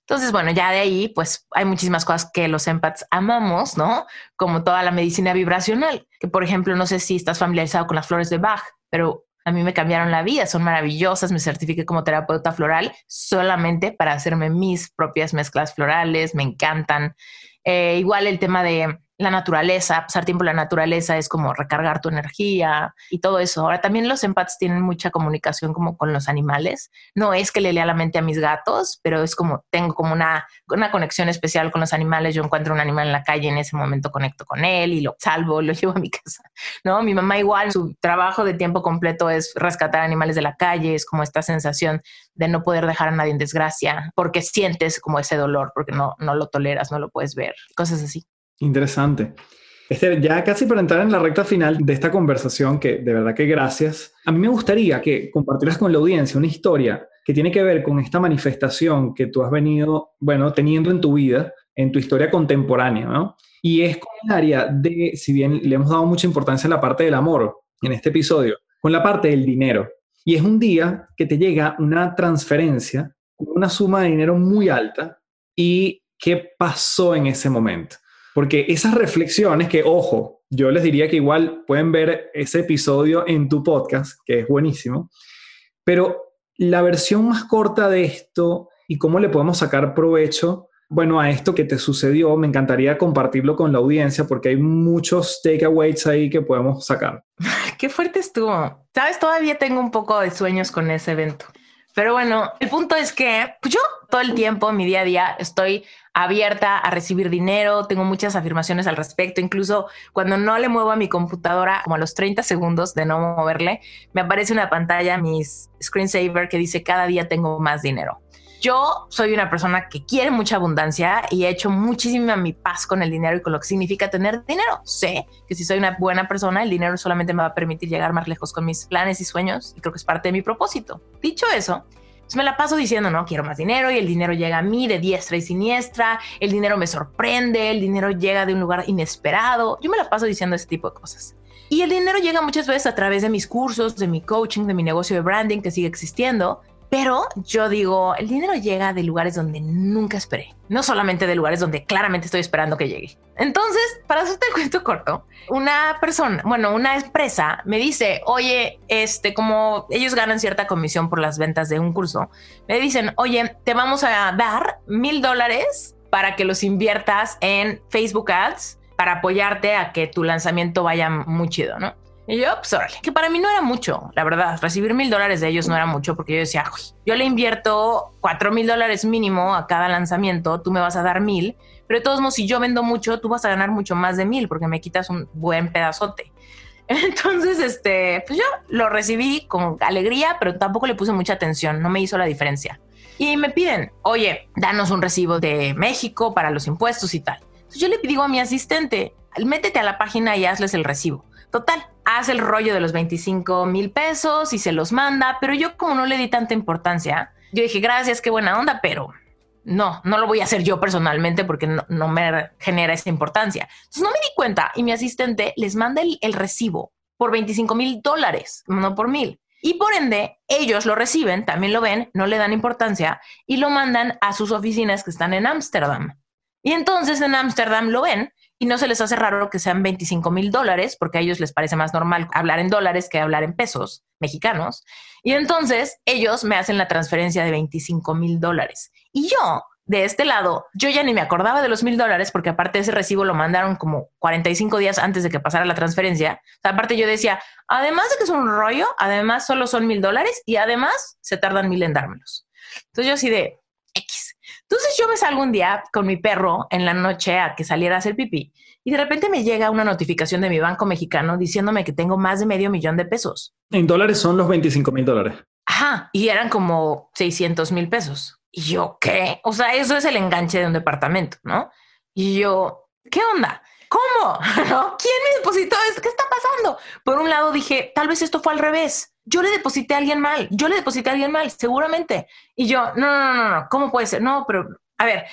Entonces, bueno, ya de ahí, pues hay muchísimas cosas que los empaths amamos, ¿no? Como toda la medicina vibracional, que por ejemplo, no sé si estás familiarizado con las flores de Bach, pero a mí me cambiaron la vida, son maravillosas, me certifiqué como terapeuta floral solamente para hacerme mis propias mezclas florales, me encantan. Eh, igual el tema de la naturaleza, pasar tiempo en la naturaleza es como recargar tu energía y todo eso. Ahora también los empaths tienen mucha comunicación como con los animales. No es que le lea la mente a mis gatos, pero es como tengo como una, una conexión especial con los animales. Yo encuentro un animal en la calle, en ese momento conecto con él y lo salvo, lo llevo a mi casa. No, mi mamá igual, su trabajo de tiempo completo es rescatar animales de la calle, es como esta sensación de no poder dejar a nadie en desgracia, porque sientes como ese dolor, porque no, no lo toleras, no lo puedes ver, cosas así. Interesante. Este, ya casi para entrar en la recta final de esta conversación, que de verdad que gracias, a mí me gustaría que compartieras con la audiencia una historia que tiene que ver con esta manifestación que tú has venido, bueno, teniendo en tu vida, en tu historia contemporánea, ¿no? Y es con el área de, si bien le hemos dado mucha importancia a la parte del amor en este episodio, con la parte del dinero. Y es un día que te llega una transferencia con una suma de dinero muy alta y qué pasó en ese momento. Porque esas reflexiones que, ojo, yo les diría que igual pueden ver ese episodio en tu podcast, que es buenísimo, pero la versión más corta de esto y cómo le podemos sacar provecho, bueno, a esto que te sucedió, me encantaría compartirlo con la audiencia porque hay muchos takeaways ahí que podemos sacar. Qué fuerte estuvo. Sabes, todavía tengo un poco de sueños con ese evento. Pero bueno, el punto es que yo todo el tiempo, mi día a día, estoy abierta a recibir dinero, tengo muchas afirmaciones al respecto, incluso cuando no le muevo a mi computadora, como a los 30 segundos de no moverle, me aparece una pantalla, mi screensaver, que dice cada día tengo más dinero. Yo soy una persona que quiere mucha abundancia y he hecho muchísima mi paz con el dinero y con lo que significa tener dinero. Sé que si soy una buena persona, el dinero solamente me va a permitir llegar más lejos con mis planes y sueños y creo que es parte de mi propósito. Dicho eso, me la paso diciendo, no, quiero más dinero y el dinero llega a mí de diestra y siniestra, el dinero me sorprende, el dinero llega de un lugar inesperado. Yo me la paso diciendo ese tipo de cosas. Y el dinero llega muchas veces a través de mis cursos, de mi coaching, de mi negocio de branding que sigue existiendo. Pero yo digo, el dinero llega de lugares donde nunca esperé, no solamente de lugares donde claramente estoy esperando que llegue. Entonces, para hacerte el cuento corto, una persona, bueno, una empresa me dice, oye, este, como ellos ganan cierta comisión por las ventas de un curso, me dicen, oye, te vamos a dar mil dólares para que los inviertas en Facebook Ads para apoyarte a que tu lanzamiento vaya muy chido, ¿no? Y yo, pues órale, que para mí no era mucho, la verdad. Recibir mil dólares de ellos no era mucho porque yo decía, yo le invierto cuatro mil dólares mínimo a cada lanzamiento, tú me vas a dar mil, pero de todos modos, si yo vendo mucho, tú vas a ganar mucho más de mil porque me quitas un buen pedazote. Entonces, este, pues yo lo recibí con alegría, pero tampoco le puse mucha atención, no me hizo la diferencia. Y me piden, oye, danos un recibo de México para los impuestos y tal. Yo le digo a mi asistente, métete a la página y hazles el recibo. Total, hace el rollo de los 25 mil pesos y se los manda, pero yo como no le di tanta importancia, yo dije, gracias, qué buena onda, pero no, no lo voy a hacer yo personalmente porque no, me genera esa importancia. Entonces no me di cuenta y mi asistente les manda el, el recibo por 25 mil dólares, no por mil. Y por ende, ellos lo reciben, también lo ven, no le dan importancia y lo mandan a sus oficinas que están en Ámsterdam. Y entonces en Ámsterdam lo ven y no se les hace raro que sean 25 mil dólares, porque a ellos les parece más normal hablar en dólares que hablar en pesos mexicanos. Y entonces ellos me hacen la transferencia de 25 mil dólares. Y yo, de este lado, yo ya ni me acordaba de los mil dólares, porque aparte ese recibo lo mandaron como 45 días antes de que pasara la transferencia. aparte yo decía, además de que es un rollo, además solo son mil dólares y además se tardan mil en dármelos. Entonces yo así de X entonces yo me salgo un día con mi perro en la noche a que saliera a hacer pipí y de repente me llega una notificación de mi banco mexicano diciéndome que tengo más de medio millón de pesos. En dólares son los 25 mil dólares. Ajá, y eran como 600 mil pesos. Y yo, ¿qué? O sea, eso es el enganche de un departamento, ¿no? Y yo, ¿qué onda? ¿Cómo? ¿Quién me depositó esto? ¿Qué está pasando? Por un lado dije, tal vez esto fue al revés. Yo le deposité a alguien mal, yo le deposité a alguien mal, seguramente. Y yo, no, no, no, no, ¿cómo puede ser? No, pero, a ver,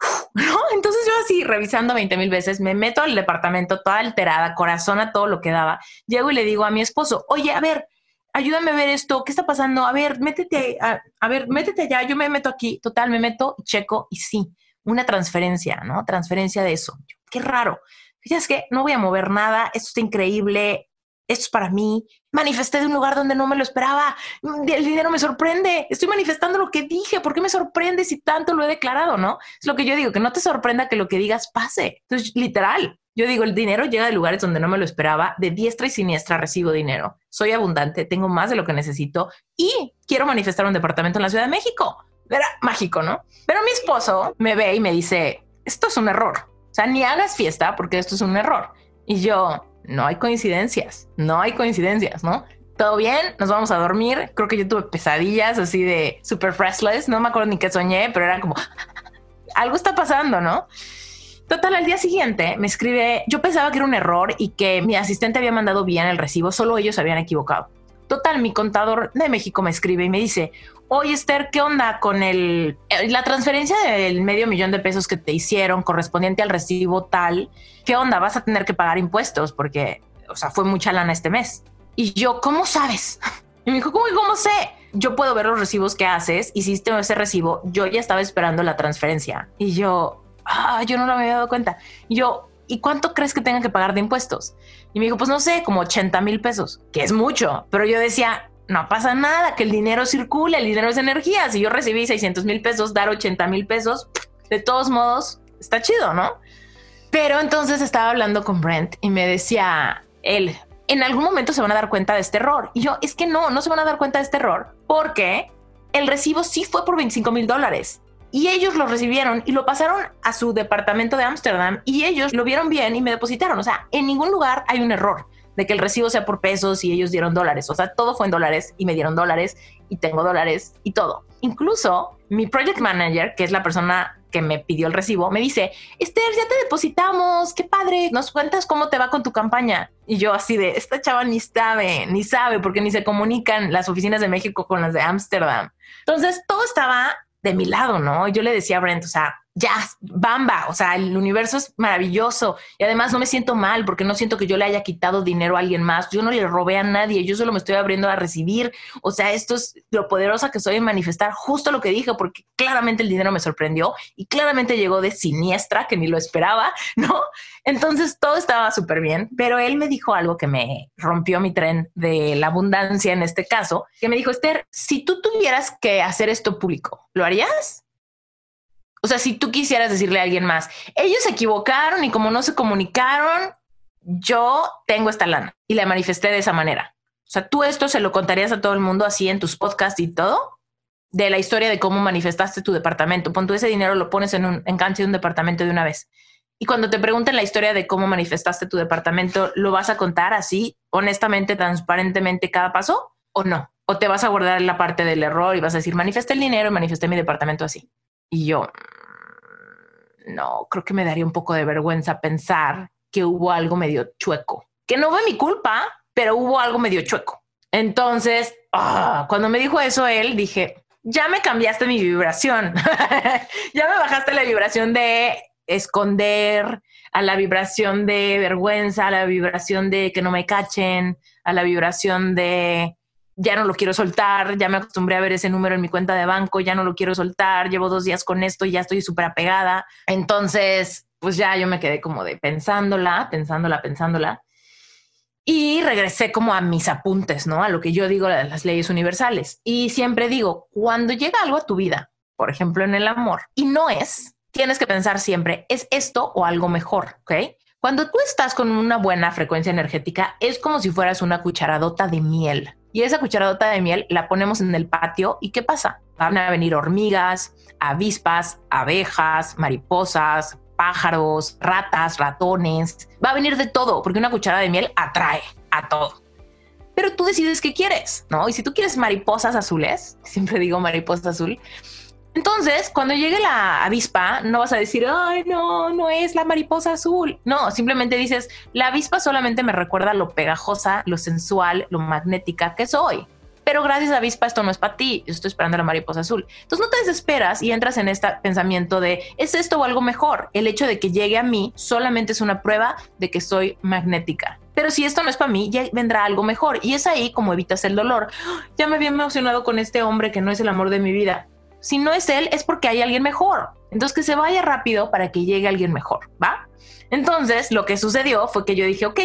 ¿no? Entonces yo así, revisando 20 mil veces, me meto al departamento toda alterada, corazón a todo lo que daba. Llego y le digo a mi esposo, oye, a ver, ayúdame a ver esto, ¿qué está pasando? A ver, métete, a, a ver, métete allá, yo me meto aquí, total, me meto, checo y sí, una transferencia, ¿no? Transferencia de eso. Qué raro. Fíjate que no voy a mover nada, esto está increíble, esto es para mí. Manifesté de un lugar donde no me lo esperaba. El dinero me sorprende. Estoy manifestando lo que dije. ¿Por qué me sorprende si tanto lo he declarado, no? Es lo que yo digo, que no te sorprenda que lo que digas pase. Entonces, literal, Yo digo, el dinero llega de lugares donde no me lo esperaba, de diestra y siniestra recibo dinero. Soy abundante, tengo más de lo que necesito y quiero manifestar un departamento en la Ciudad de México. Era mágico, ¿no? Pero mi esposo me ve y me dice, esto es un error. O sea, ni hagas fiesta porque esto es un error. Y yo, no hay coincidencias, no hay coincidencias, ¿no? Todo bien, nos vamos a dormir. Creo que yo tuve pesadillas así de super restless. No me acuerdo ni qué soñé, pero era como algo está pasando, ¿no? Total, al día siguiente me escribe, yo pensaba que era un error y que mi asistente había mandado bien el recibo, solo ellos habían equivocado. Total, mi contador de México me escribe y me dice, oye Esther, ¿qué onda con el, la transferencia del medio millón de pesos que te hicieron correspondiente al recibo tal? ¿Qué onda? Vas a tener que pagar impuestos porque, o sea, fue mucha lana este mes. Y yo, ¿cómo sabes? Y me dijo, ¿cómo, cómo sé? Yo puedo ver los recibos que haces. Hiciste ese recibo. Yo ya estaba esperando la transferencia. Y yo, ah, yo no lo había dado cuenta. Y yo, ¿y cuánto crees que tenga que pagar de impuestos? Y me dijo, pues no sé, como 80 mil pesos, que es mucho. Pero yo decía, no pasa nada, que el dinero circule, el dinero es energía. Si yo recibí 600 mil pesos, dar 80 mil pesos, de todos modos, está chido, ¿no? Pero entonces estaba hablando con Brent y me decía él, en algún momento se van a dar cuenta de este error. Y yo, es que no, no se van a dar cuenta de este error porque el recibo sí fue por 25 mil dólares y ellos lo recibieron y lo pasaron a su departamento de Ámsterdam y ellos lo vieron bien y me depositaron. O sea, en ningún lugar hay un error de que el recibo sea por pesos y ellos dieron dólares. O sea, todo fue en dólares y me dieron dólares y tengo dólares y todo. Incluso mi project manager, que es la persona que me pidió el recibo, me dice, Esther, ya te depositamos, qué padre, nos cuentas cómo te va con tu campaña. Y yo así de, esta chava ni sabe, ni sabe, porque ni se comunican las oficinas de México con las de Ámsterdam. Entonces, todo estaba de mi lado, ¿no? Yo le decía a Brent, o sea, ya, bamba, o sea, el universo es maravilloso y además no me siento mal porque no siento que yo le haya quitado dinero a alguien más, yo no le robé a nadie, yo solo me estoy abriendo a recibir, o sea, esto es lo poderosa que soy en manifestar justo lo que dije porque claramente el dinero me sorprendió y claramente llegó de siniestra que ni lo esperaba, ¿no? Entonces todo estaba súper bien, pero él me dijo algo que me rompió mi tren de la abundancia en este caso, que me dijo, Esther, si tú tuvieras que hacer esto público, ¿lo harías? O sea, si tú quisieras decirle a alguien más, ellos se equivocaron y como no se comunicaron, yo tengo esta lana y la manifesté de esa manera. O sea, tú esto se lo contarías a todo el mundo así en tus podcasts y todo, de la historia de cómo manifestaste tu departamento. Pon tú ese dinero, lo pones en un enganche de un departamento de una vez. Y cuando te pregunten la historia de cómo manifestaste tu departamento, ¿lo vas a contar así, honestamente, transparentemente cada paso o no? ¿O te vas a guardar la parte del error y vas a decir, manifesté el dinero y manifesté mi departamento así? Y yo, mm, no, creo que me daría un poco de vergüenza pensar que hubo algo medio chueco, que no fue mi culpa, pero hubo algo medio chueco. Entonces, ah, cuando me dijo eso él, dije, ya me cambiaste mi vibración, ya me bajaste la vibración de esconder, a la vibración de vergüenza, a la vibración de que no me cachen, a la vibración de ya no lo quiero soltar, ya me acostumbré a ver ese número en mi cuenta de banco, ya no lo quiero soltar, llevo dos días con esto y ya estoy súper apegada. Entonces, pues ya yo me quedé como de pensándola, pensándola, pensándola. Y regresé como a mis apuntes, ¿no? A lo que yo digo de las leyes universales. Y siempre digo, cuando llega algo a tu vida, por ejemplo en el amor, y no es, tienes que pensar siempre, ¿es esto o algo mejor? ¿Ok? Cuando tú estás con una buena frecuencia energética, es como si fueras una cucharadota de miel. Y esa cucharadota de miel la ponemos en el patio y ¿qué pasa? Van a venir hormigas, avispas, abejas, mariposas, pájaros, ratas, ratones. Va a venir de todo, porque una cucharada de miel atrae a todo. Pero tú decides qué quieres, ¿no? Y si tú quieres mariposas azules, siempre digo mariposa azul, entonces, cuando llegue la avispa, no vas a decir, ay, no, no es la mariposa azul. No, simplemente dices, la avispa solamente me recuerda lo pegajosa, lo sensual, lo magnética que soy. Pero gracias a avispa esto no es para ti, yo estoy esperando la mariposa azul. Entonces no te desesperas y entras en este pensamiento de, ¿es esto o algo mejor? El hecho de que llegue a mí solamente es una prueba de que soy magnética. Pero si esto no es para mí, ya vendrá algo mejor. Y es ahí como evitas el dolor. Ya me había emocionado con este hombre que no es el amor de mi vida si no es él, es porque hay alguien mejor. Entonces que se vaya rápido para que llegue alguien mejor, ¿va? Entonces lo que sucedió fue que yo dije, ok,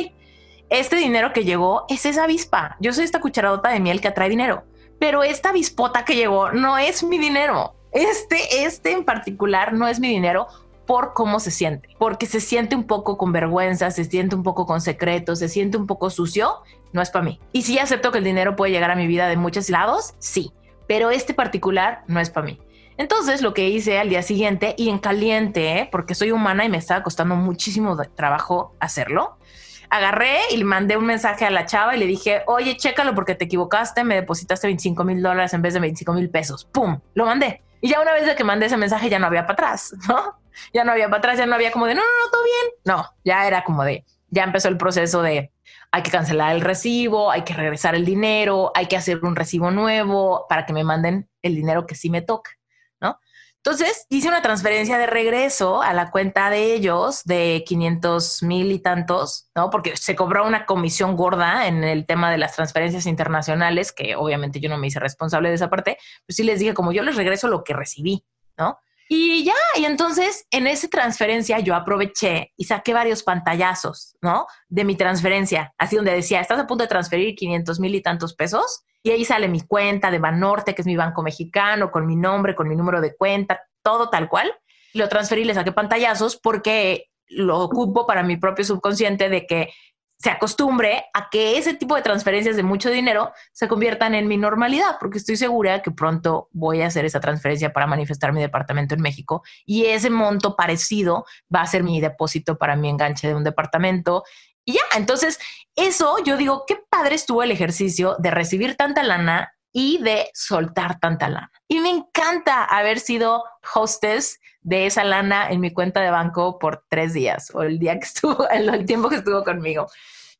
este dinero que llegó es esa avispa. Yo soy esta cucharadota de miel que atrae dinero, pero esta avispota que llegó no es mi dinero. Este, este en particular no es mi dinero por cómo se siente, porque se siente un poco con vergüenza, se siente un poco con secretos, se siente un poco sucio, no es para mí. Y sí acepto que el dinero puede llegar a mi vida de muchos lados, sí, pero este particular no es para mí. Entonces lo que hice al día siguiente y en caliente, ¿eh? porque soy humana y me estaba costando muchísimo trabajo hacerlo, agarré y le mandé un mensaje a la chava y le dije, oye, chécalo porque te equivocaste, me depositaste 25 mil dólares en vez de 25 mil pesos. ¡Pum! Lo mandé. Y ya una vez que mandé ese mensaje ya no había para atrás, ¿no? Ya no había para atrás, ya no había como de, no, no, no, todo bien. No, ya era como de, ya empezó el proceso de, hay que cancelar el recibo, hay que regresar el dinero, hay que hacer un recibo nuevo para que me manden el dinero que sí me toca. Entonces hice una transferencia de regreso a la cuenta de ellos de 500 mil y tantos, ¿no? Porque se cobró una comisión gorda en el tema de las transferencias internacionales, que obviamente yo no me hice responsable de esa parte, pues sí les dije como yo les regreso lo que recibí, ¿no? Y ya, y entonces en esa transferencia yo aproveché y saqué varios pantallazos, ¿no? De mi transferencia, así donde decía, estás a punto de transferir 500 mil y tantos pesos y ahí sale mi cuenta de Banorte, que es mi banco mexicano, con mi nombre, con mi número de cuenta, todo tal cual. Lo transferí, le saqué pantallazos porque lo ocupo para mi propio subconsciente de que se acostumbre a que ese tipo de transferencias de mucho dinero se conviertan en mi normalidad, porque estoy segura que pronto voy a hacer esa transferencia para manifestar mi departamento en México y ese monto parecido va a ser mi depósito para mi enganche de un departamento y ya, entonces eso yo digo, qué padre estuvo el ejercicio de recibir tanta lana y de soltar tanta lana. Y me encanta haber sido hostess de esa lana en mi cuenta de banco por tres días o el día que estuvo, el, tiempo que estuvo conmigo.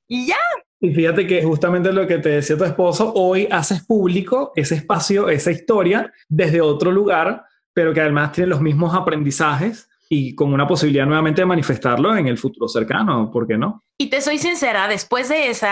Y ya. Y fíjate que justamente lo que te decía tu esposo, hoy haces público ese espacio, esa historia desde otro lugar, pero que además tiene los mismos aprendizajes y con una posibilidad nuevamente de manifestarlo en el futuro cercano, ¿por qué no? Y te soy sincera, después de ese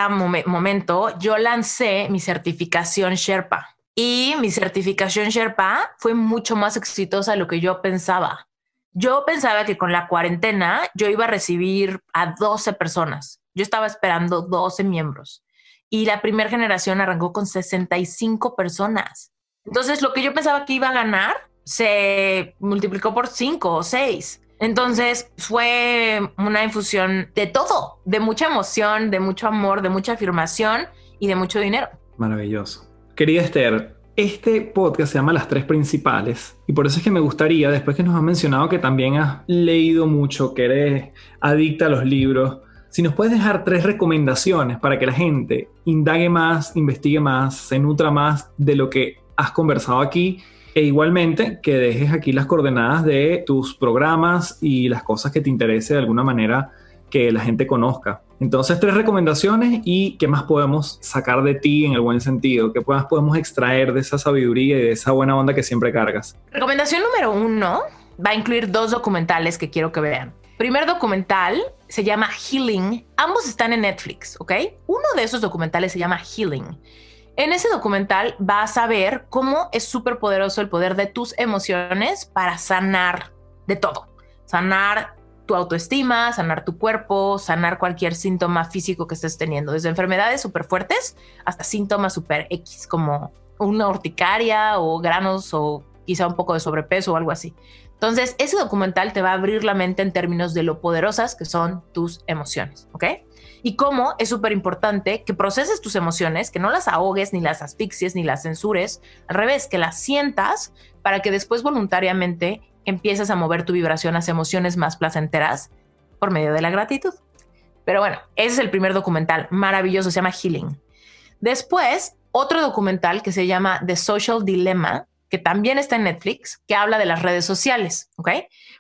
momento, yo lancé mi certificación Sherpa y mi certificación Sherpa fue mucho más exitosa de lo que yo pensaba. Yo pensaba que con la cuarentena yo iba a recibir a 12 personas. Yo estaba esperando 12 miembros y la primera generación arrancó con 65 personas. Entonces, lo que yo pensaba que iba a ganar se multiplicó por cinco o seis. Entonces fue una infusión de todo, de mucha emoción, de mucho amor, de mucha afirmación y de mucho dinero. Maravilloso. Querida Esther, este podcast se llama Las Tres Principales y por eso es que me gustaría, después que nos has mencionado que también has leído mucho, que eres adicta a los libros, si nos puedes dejar tres recomendaciones para que la gente indague más, investigue más, se nutra más de lo que has conversado aquí e igualmente que dejes aquí las coordenadas de tus programas y las cosas que te interese de alguna manera que la gente conozca. Entonces, tres recomendaciones y qué más podemos sacar de ti en el buen sentido, qué más podemos extraer de esa sabiduría y de esa buena onda que siempre cargas. Recomendación número uno va a incluir dos documentales que quiero que vean. Primer documental se llama Healing. Ambos están en Netflix, ¿ok? Uno de esos documentales se llama Healing en ese documental vas a ver cómo es súper poderoso el poder de tus emociones para sanar de todo. Sanar tu autoestima, sanar tu cuerpo, sanar cualquier síntoma físico que estés teniendo, desde enfermedades súper fuertes hasta síntomas súper X como una urticaria o granos o quizá un poco de sobrepeso o algo así. Entonces, ese documental te va a abrir la mente en términos de lo poderosas que son tus emociones, ¿ok? y cómo es súper importante que proceses tus emociones, que no las ahogues, ni las asfixies, ni las censures, al revés, que las sientas para que después voluntariamente empieces a mover tu vibración hacia emociones más placenteras por medio de la gratitud. Pero bueno, ese es el primer documental maravilloso, se llama Healing. Después, otro documental que se llama The Social Dilemma, que también está en Netflix, que habla de las redes sociales, ¿ok?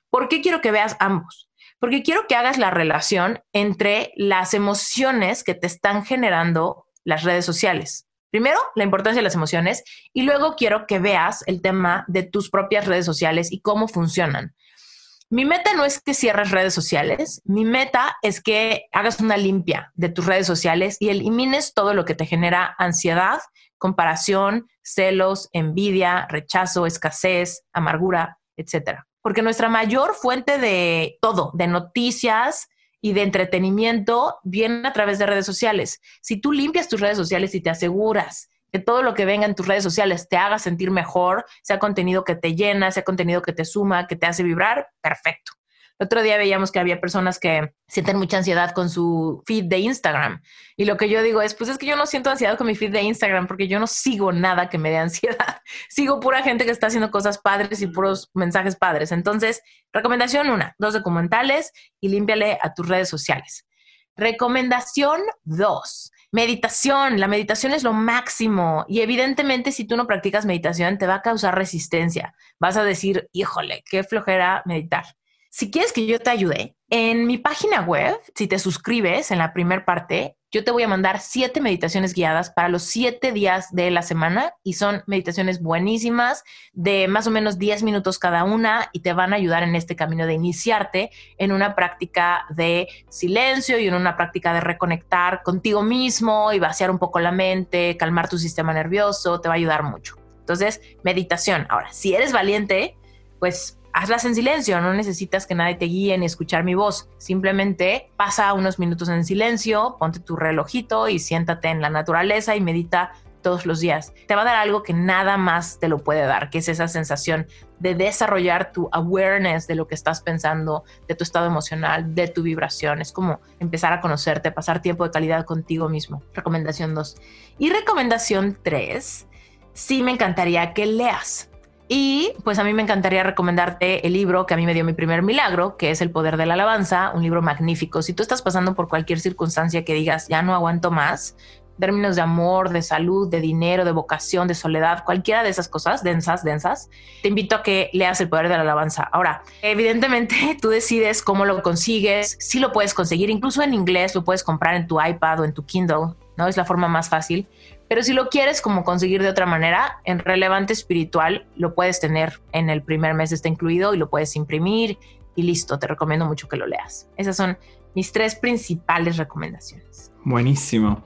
¿Por qué quiero que veas ambos? porque quiero que hagas la relación entre las emociones que te están generando las redes sociales. Primero, la importancia de las emociones y luego quiero que veas el tema de tus propias redes sociales y cómo funcionan. Mi meta no es que cierres redes sociales, mi meta es que hagas una limpia de tus redes sociales y elimines todo lo que te genera ansiedad, comparación, celos, envidia, rechazo, escasez, amargura, etcétera porque nuestra mayor fuente de todo, de noticias y de entretenimiento, viene a través de redes sociales. Si tú limpias tus redes sociales y te aseguras que todo lo que venga en tus redes sociales te haga sentir mejor, sea contenido que te llena, sea contenido que te suma, que te hace vibrar, perfecto. El otro día veíamos que había personas que sienten mucha ansiedad con su feed de Instagram. Y lo que yo digo es, pues es que yo no siento ansiedad con mi feed de Instagram porque yo no sigo nada que me dé ansiedad. sigo pura gente que está haciendo cosas padres y puros mensajes padres. Entonces, recomendación una, dos documentales y límpiale a tus redes sociales. Recomendación dos, Meditación, la meditación es lo máximo y evidentemente si tú no practicas meditación te va a causar resistencia. Vas a decir, híjole, qué flojera meditar. Si quieres que yo te ayude, en mi página web, si te suscribes en la primera parte, yo te voy a mandar siete meditaciones guiadas para los siete días de la semana y son meditaciones buenísimas de más o menos 10 minutos cada una y te van a ayudar en este camino de iniciarte en una práctica de silencio y en una práctica de reconectar contigo mismo y vaciar un poco la mente, calmar tu sistema nervioso, te va a ayudar mucho. Entonces, meditación. Ahora, si eres valiente, pues hazlas en silencio, no necesitas que nadie te guíe ni escuchar mi voz. Simplemente pasa unos minutos en silencio, ponte tu relojito y siéntate en la naturaleza y medita todos los días. Te va a dar algo que nada más te lo puede dar, que es esa sensación de desarrollar tu awareness de lo que estás pensando, de tu estado emocional, de tu vibración. Es como empezar a conocerte, pasar tiempo de calidad contigo mismo. Recomendación 2. Y recomendación 3, sí me encantaría que leas. Y pues a mí me encantaría recomendarte el libro que a mí me dio mi primer milagro, que es El Poder de la Alabanza, un libro magnífico. Si tú estás pasando por cualquier circunstancia que digas, ya no aguanto más, términos de amor, de salud, de dinero, de vocación, de soledad, cualquiera de esas cosas densas, densas, te invito a que leas El Poder de la Alabanza. Ahora, evidentemente tú decides cómo lo consigues, si lo puedes conseguir, incluso en inglés lo puedes comprar en tu iPad o en tu Kindle, ¿no? Es la forma más fácil. Pero si lo quieres como conseguir de otra manera, en relevante espiritual lo puedes tener en el primer mes, está incluido y lo puedes imprimir y listo. Te recomiendo mucho que lo leas. Esas son mis tres principales recomendaciones. Buenísimo.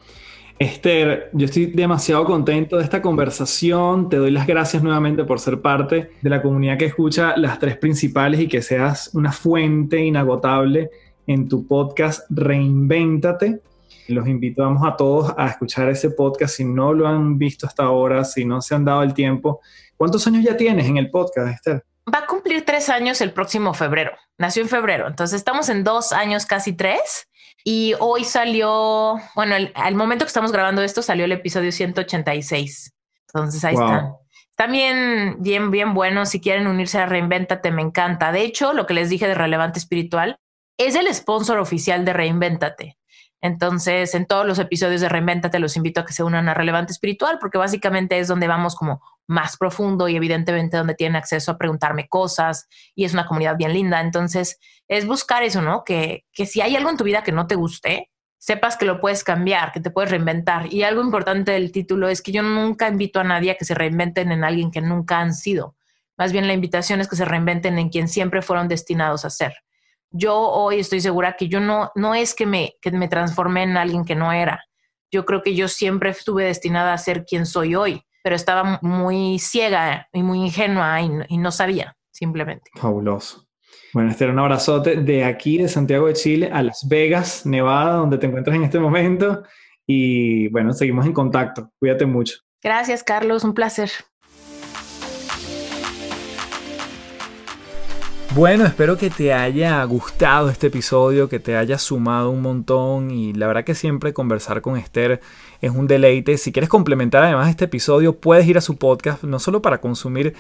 Esther, yo estoy demasiado contento de esta conversación. Te doy las gracias nuevamente por ser parte de la comunidad que escucha las tres principales y que seas una fuente inagotable en tu podcast Reinvéntate. Los invitamos a todos a escuchar ese podcast si no lo han visto hasta ahora, si no se han dado el tiempo. ¿Cuántos años ya tienes en el podcast, Esther? Va a cumplir tres años el próximo febrero. Nació en febrero, entonces estamos en dos años, casi tres. Y hoy salió, bueno, al momento que estamos grabando esto, salió el episodio 186. Entonces ahí está. También bien, bien bueno. Si quieren unirse a Reinvéntate, me encanta. De hecho, lo que les dije de Relevante Espiritual es el sponsor oficial de Reinvéntate. Entonces, en todos los episodios de Reinventate los invito a que se unan a Relevante Espiritual, porque básicamente es donde vamos como más profundo y evidentemente donde tienen acceso a preguntarme cosas y es una comunidad bien linda. Entonces, es buscar eso, ¿no? Que, que si hay algo en tu vida que no te guste, sepas que lo puedes cambiar, que te puedes reinventar. Y algo importante del título es que yo nunca invito a nadie a que se reinventen en alguien que nunca han sido. Más bien la invitación es que se reinventen en quien siempre fueron destinados a ser yo hoy estoy segura que yo no, no es que me, que me transformé en alguien que no era. Yo creo que yo siempre estuve destinada a ser quien soy hoy, pero estaba muy ciega y muy ingenua y, no sabía, simplemente. Fabuloso. Bueno, este era un abrazote de aquí, de Santiago de Chile, a Las Vegas, Nevada, donde te encuentras en este momento. Y bueno, seguimos en contacto. Cuídate mucho. Gracias, Carlos. Un placer. Bueno, espero que te haya gustado este episodio, que te haya sumado un montón y la verdad que siempre conversar con Esther es un deleite. Si quieres complementar además este episodio, puedes ir a su podcast, no solo para consumir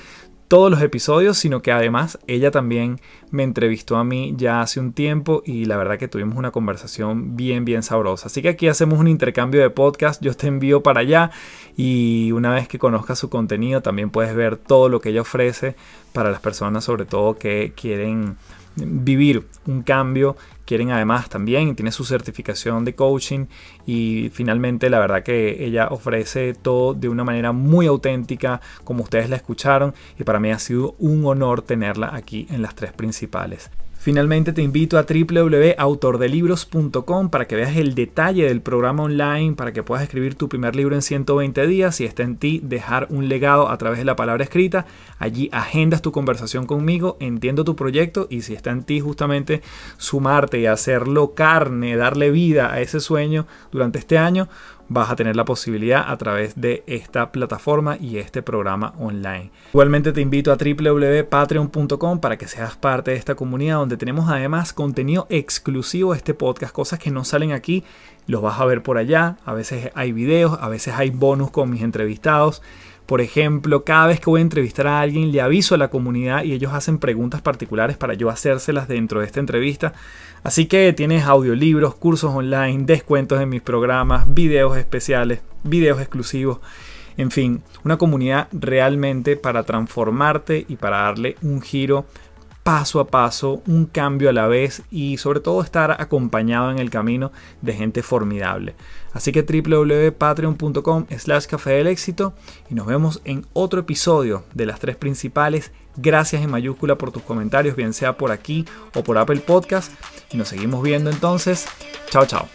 todos los episodios, sino que además ella también me entrevistó a mí ya hace un tiempo y la verdad que tuvimos una conversación bien, bien sabrosa. Así que aquí hacemos un intercambio de podcast, yo te envío para allá y una vez que conozcas su contenido también puedes ver todo lo que ella ofrece para las personas sobre todo que quieren vivir un cambio quieren además también, tiene su certificación de coaching y finalmente la verdad que ella ofrece todo de una manera muy auténtica como ustedes la escucharon y para mí ha sido un honor tenerla aquí en las tres principales. Finalmente te invito a www.autordelibros.com para que veas el detalle del programa online, para que puedas escribir tu primer libro en 120 días. Si está en ti, dejar un legado a través de la palabra escrita. Allí agendas tu conversación conmigo, entiendo tu proyecto y si está en ti justamente sumarte y hacerlo carne, darle vida a ese sueño durante este año, vas a tener la posibilidad a través de esta plataforma y este programa online. Igualmente te invito a www.patreon.com para que seas parte de esta comunidad donde tenemos además contenido exclusivo de este podcast, cosas que no salen aquí, los vas a ver por allá, a veces hay videos, a veces hay bonus con mis entrevistados. Por ejemplo, cada vez que voy a entrevistar a alguien, le aviso a la comunidad y ellos hacen preguntas particulares para yo hacérselas dentro de esta entrevista. Así que tienes audiolibros, cursos online, descuentos en mis programas, videos especiales, videos exclusivos. En fin, una comunidad realmente para transformarte y para darle un giro paso a paso, un cambio a la vez y sobre todo estar acompañado en el camino de gente formidable. Así que www.patreon.com slash café del éxito y nos vemos en otro episodio de las tres principales. Gracias en mayúscula por tus comentarios, bien sea por aquí o por Apple Podcast. Y nos seguimos viendo entonces. Chao, chao.